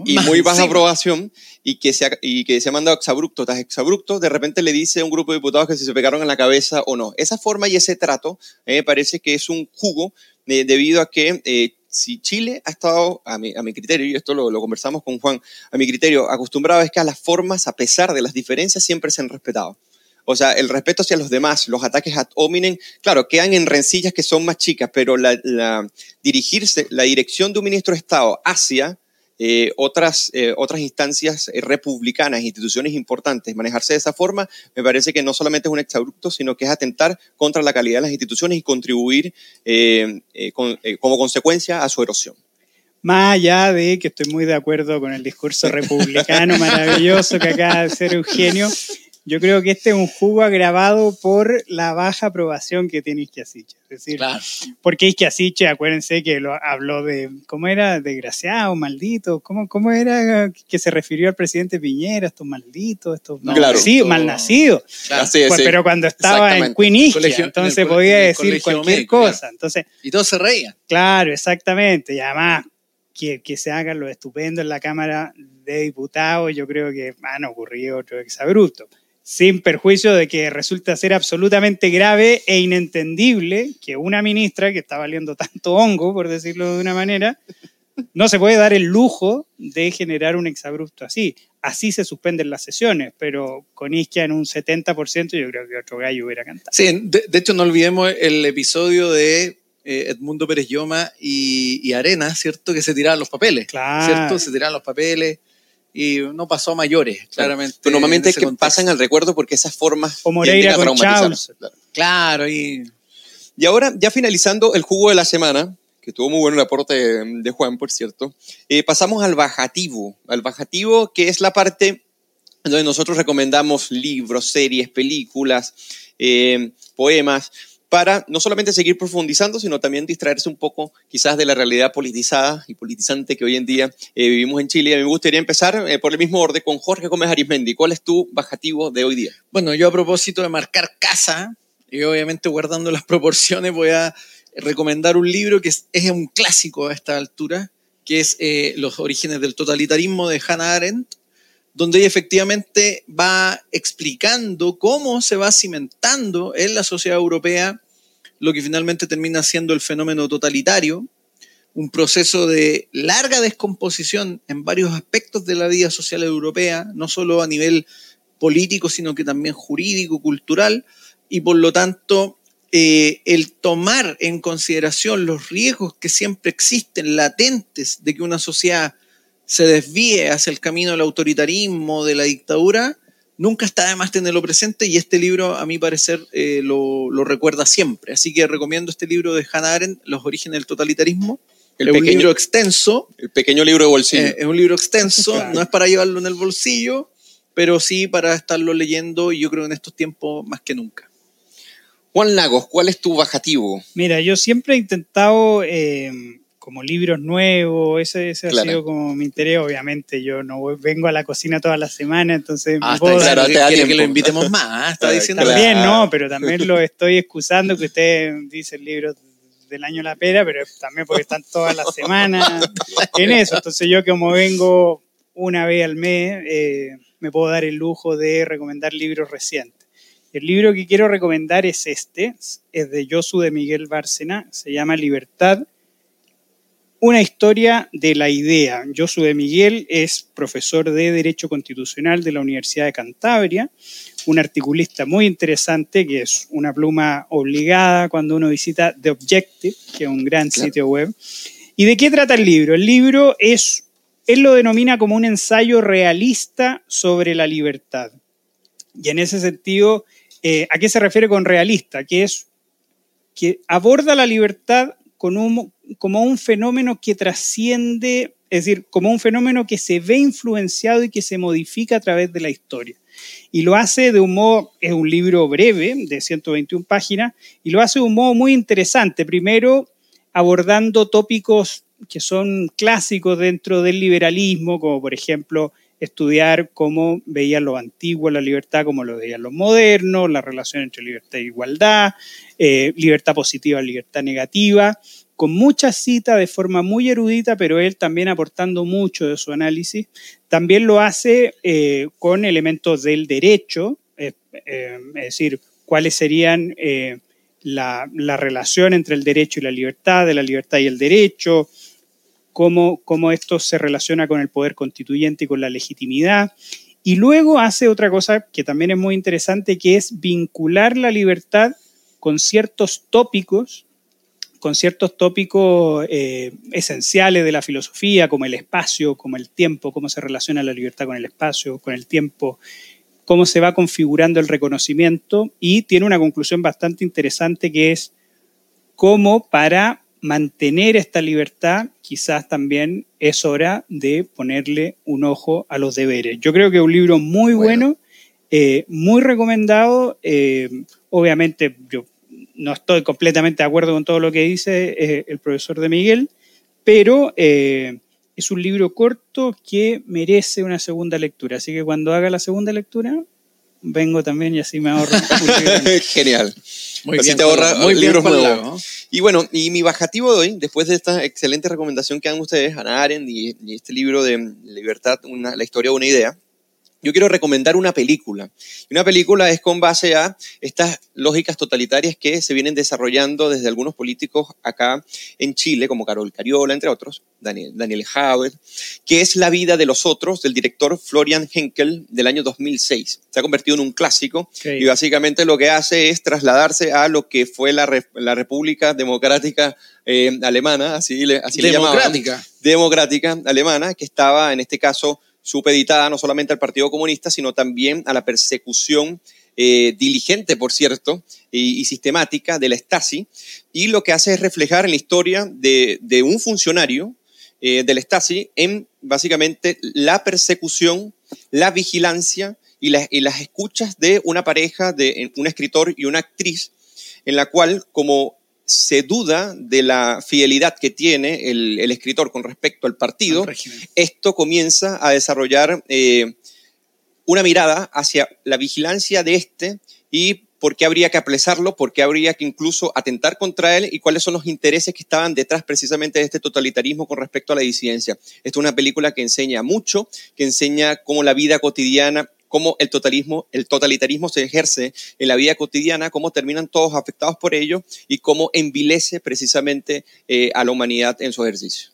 y muy baja aprobación y que, se ha, y que se ha mandado exabrupto tras exabrupto, de repente le dice a un grupo de diputados que si se pegaron en la cabeza o no. Esa forma y ese trato eh, me parece que es un jugo eh, debido a que eh, si Chile ha estado, a mi, a mi criterio, y esto lo, lo conversamos con Juan, a mi criterio, acostumbrado es que a las formas, a pesar de las diferencias, siempre se han respetado. O sea, el respeto hacia los demás, los ataques ad hominem, claro, quedan en rencillas que son más chicas, pero la, la- dirigirse, la dirección de un ministro de Estado hacia eh, otras, eh, otras instancias eh, republicanas, instituciones importantes, manejarse de esa forma, me parece que no solamente es un exabrupto, sino que es atentar contra la calidad de las instituciones y contribuir eh, con- como consecuencia a su erosión. Más allá de que estoy muy de acuerdo con el discurso republicano maravilloso que acaba de hacer Eugenio, yo creo que este es un jugo agravado por la baja aprobación que tiene Isquiasiche. Es decir, Claro. porque Isquiasiche, acuérdense que lo habló de, ¿cómo era? Desgraciado, maldito. ¿Cómo, ¿Cómo era que se refirió al presidente Piñera? Estos malditos, estos No, claro. malnacidos. Claro. Pues, sí. Pero cuando estaba en. Queen Isquia, Colegio- en el entonces podía en el decir cualquier médico, cosa. Entonces, Y todos se reían. Claro, exactamente. Y además, que, que se hagan lo estupendo en la Cámara de Diputados, yo creo que han ocurrido otros exabruptos. Sin perjuicio de que resulta ser absolutamente grave e inentendible que una ministra que está valiendo tanto hongo, por decirlo de una manera, no se puede dar el lujo de generar un exabrupto así. Así se suspenden las sesiones, pero con Isquia en un 70% yo creo que otro gallo hubiera cantado. Sí, de, de hecho no olvidemos el episodio de eh, Edmundo Pérez Lloma y, y, Arena, ¿cierto? Que se tiraban los papeles, Claro. ¿cierto? Se tiraban los papeles y no pasó a mayores, claramente. Pero normalmente en es que contexto. pasan al recuerdo porque esas formas O Moreira con. Claro. Claro, y Y ahora, ya finalizando el jugo de la semana, que estuvo muy bueno el aporte de, de Juan, por cierto, eh, pasamos al bajativo. Al bajativo, que es la parte donde nosotros recomendamos libros, series, películas, eh, poemas, para no solamente seguir profundizando, sino también distraerse un poco quizás de la realidad politizada y politizante que hoy en día eh, vivimos en Chile. A mí me gustaría empezar eh, por el mismo orden con Jorge Gómez Arismendi. ¿Cuál es tu bajativo de hoy día? Bueno, yo a propósito de marcar casa, y obviamente guardando las proporciones, voy a recomendar un libro que es, un clásico a esta altura, que es eh, Los orígenes del totalitarismo de Hannah Arendt, donde efectivamente va explicando cómo se va cimentando en la sociedad europea lo que finalmente termina siendo el fenómeno totalitario, un proceso de larga descomposición en varios aspectos de la vida social europea, no solo a nivel político, sino que también jurídico, cultural, y por lo tanto eh, el tomar en consideración los riesgos que siempre existen, latentes, de que una sociedad se desvíe hacia el camino del autoritarismo, de la dictadura, nunca está de más tenerlo presente y este libro, a mi parecer, eh, lo, lo recuerda siempre. Así que recomiendo este libro de Hannah Arendt, Los orígenes del totalitarismo. El es un pequeño- libro extenso, El pequeño libro de bolsillo. eh, es un libro extenso, Claro. no es para llevarlo en el bolsillo, pero sí para estarlo leyendo y yo creo en estos tiempos más que nunca. Juan Lagos, ¿cuál es tu bajativo? Mira, yo siempre he intentado eh, como libros nuevos, ese, ese Claro. ha sido como mi interés. Obviamente yo no voy- vengo a la cocina toda la semana, entonces Ah, puedo está dar- claro, te da que lo invitemos más, está diciendo. También Claro. no, pero también lo estoy excusando que usted dice el libro del año La Pera, pero también porque están todas las semanas en eso. Entonces yo como vengo una vez al mes, eh, me puedo dar el lujo de recomendar libros recientes. El libro que quiero recomendar es este, es de Josu de Miguel Bárcena, se llama Libertad, una historia de la idea. Josu de Miguel es profesor de Derecho Constitucional de la Universidad de Cantabria, un articulista muy interesante que es una pluma obligada cuando uno visita The Objective, que es un gran Claro. sitio web. ¿Y de qué trata el libro? El libro es, él lo denomina como un ensayo realista sobre la libertad. Y en ese sentido, eh, ¿a qué se refiere con realista? Que es que aborda la libertad como un fenómeno que trasciende, es decir, como un fenómeno que se ve influenciado y que se modifica a través de la historia. Y lo hace de un modo, es un libro breve, de 121 páginas, y lo hace de un modo muy interesante. Primero, abordando tópicos que son clásicos dentro del liberalismo, como por ejemplo estudiar cómo veían los antiguos la libertad, cómo lo veían los modernos, la relación entre libertad e igualdad, eh, libertad positiva, libertad negativa, con muchas citas de forma muy erudita, pero él también aportando mucho de su análisis. También lo hace eh, con elementos del derecho, eh, eh, es decir, cuáles serían la, la relación entre el derecho y la libertad, de la libertad y el derecho, cómo, esto se relaciona con el poder constituyente y con la legitimidad. Y luego hace otra cosa que también es muy interesante, que es vincular la libertad con ciertos tópicos, con ciertos tópicos eh, esenciales de la filosofía, como el espacio, como el tiempo, cómo se relaciona la libertad con el espacio, con el tiempo, cómo se va configurando el reconocimiento y tiene una conclusión bastante interesante que es cómo para mantener esta libertad quizás también es hora de ponerle un ojo a los deberes. Yo creo que es un libro muy bueno, Bueno. eh, muy recomendado. eh, obviamente yo no estoy completamente de acuerdo con todo lo que dice eh, el profesor de Miguel, pero es un libro corto que merece una segunda lectura. Así que cuando haga la segunda lectura, vengo también y así me ahorro. Genial. Muy Así bien, te ahorra muy bien, libros Juan nuevos. Y bueno, y mi bajativo de hoy, después de esta excelente recomendación que dan ustedes, Hannah Arendt y, y este libro de Libertad, una- la historia de una idea, yo quiero recomendar una película. Y una película es con base a estas lógicas totalitarias que se vienen desarrollando desde algunos políticos acá en Chile, como Carol Cariola, entre otros, Daniel, Daniel Howard, que es La vida de los otros, del director Florian Henkel, del año 2006. Se ha convertido en un clásico y básicamente lo que hace es trasladarse a lo que fue la, la República Democrática eh, Alemana, así le, así le llamaban Democrática. democrática alemana, que estaba en este caso supeditada no solamente al Partido Comunista, sino también a la persecución eh, diligente, por cierto, y, sistemática de la Stasi. Y lo que hace es reflejar en la historia de, de un funcionario eh, del Stasi en básicamente la persecución, la vigilancia la- y las escuchas de una pareja, de un escritor y una actriz, en la cual, como se duda de la fidelidad que tiene el, el escritor con respecto al partido, Al esto comienza a desarrollar eh, una mirada hacia la vigilancia de este y por qué habría que apresarlo, por qué habría que incluso atentar contra él y cuáles son los intereses que estaban detrás precisamente de este totalitarismo con respecto a la disidencia. Esta es una película que enseña mucho, que enseña cómo la vida cotidiana cómo el totalismo, el totalitarismo se ejerce en la vida cotidiana, cómo terminan todos afectados por ello y cómo envilece precisamente eh, a la humanidad en su ejercicio.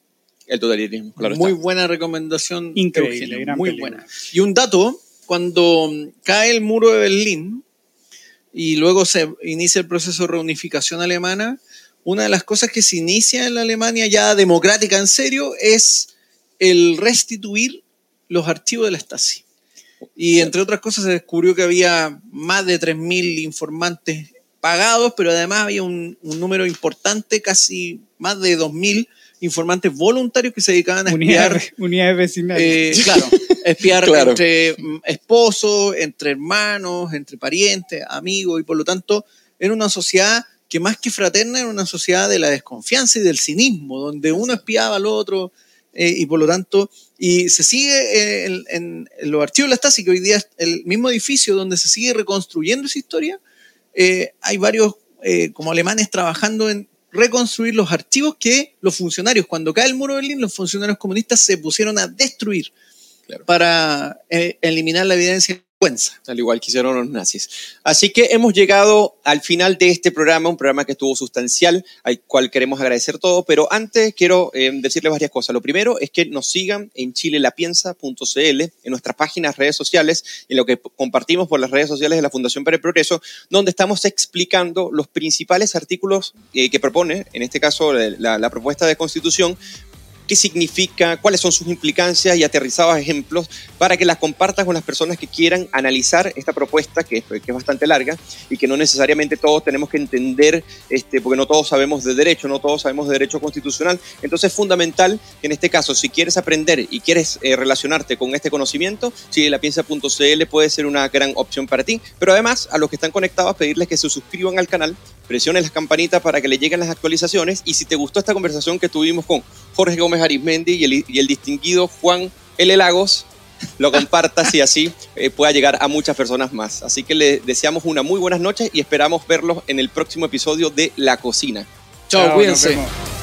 El totalitarismo, claro. Muy está. buena recomendación. Increíble, gran muy película. buena. Y un dato, cuando cae el muro de Berlín y luego se inicia el proceso de reunificación alemana, una de las cosas que se inicia en la Alemania ya democrática en serio es el restituir los archivos de la Stasi. Y entre otras cosas se descubrió que había más de 3.000 informantes pagados, pero además había un, un número importante, casi más de 2.000 informantes voluntarios que se dedicaban a espiar Unidades, unidades vecinales. eh, claro, espiar Claro. entre mm, esposos, entre hermanos, entre parientes, amigos, y por lo tanto era una sociedad que más que fraterna era una sociedad de la desconfianza y del cinismo, donde uno espiaba al otro eh, y por lo tanto, y se sigue eh, en, en- en los archivos de la Stasi, que hoy día es el mismo edificio donde se sigue reconstruyendo esa historia, eh, hay varios eh, como alemanes trabajando en reconstruir los archivos que los funcionarios, cuando cae el muro de Berlín, los funcionarios comunistas se pusieron a destruir Claro. para eliminar la evidencia. Al igual que los nazis. Así que hemos llegado al final de este programa, un programa que estuvo sustancial, al cual queremos agradecer todo, pero antes quiero eh, decirles varias cosas. Lo primero es que nos sigan en chilelapiensa.cl, en nuestras páginas, redes sociales, en lo que compartimos por las redes sociales de la Fundación para el Progreso, donde estamos explicando los principales artículos eh, que propone, en este caso la propuesta de constitución, qué significa, cuáles son sus implicancias y aterrizados ejemplos para que las compartas con las personas que quieran analizar esta propuesta, que, que es bastante larga y que no necesariamente todos tenemos que entender, este, porque no todos sabemos de derecho, no todos sabemos de derecho constitucional. Entonces es fundamental que en este caso, si quieres aprender y quieres eh, relacionarte con este conocimiento, chilelapiensa.cl puede ser una gran opción para ti. Pero además, a los que están conectados, pedirles que se suscriban al canal, presionen las campanitas para que le lleguen las actualizaciones y si te gustó esta conversación que tuvimos con Jorge Gómez Arismendi y el, y el distinguido Juan L. Lagos, lo compartas y así eh, pueda llegar a muchas personas más. Así que le deseamos una muy buenas noches y esperamos verlos en el próximo episodio de La Cocina. Chao, Chao, nos cuídense. vemos.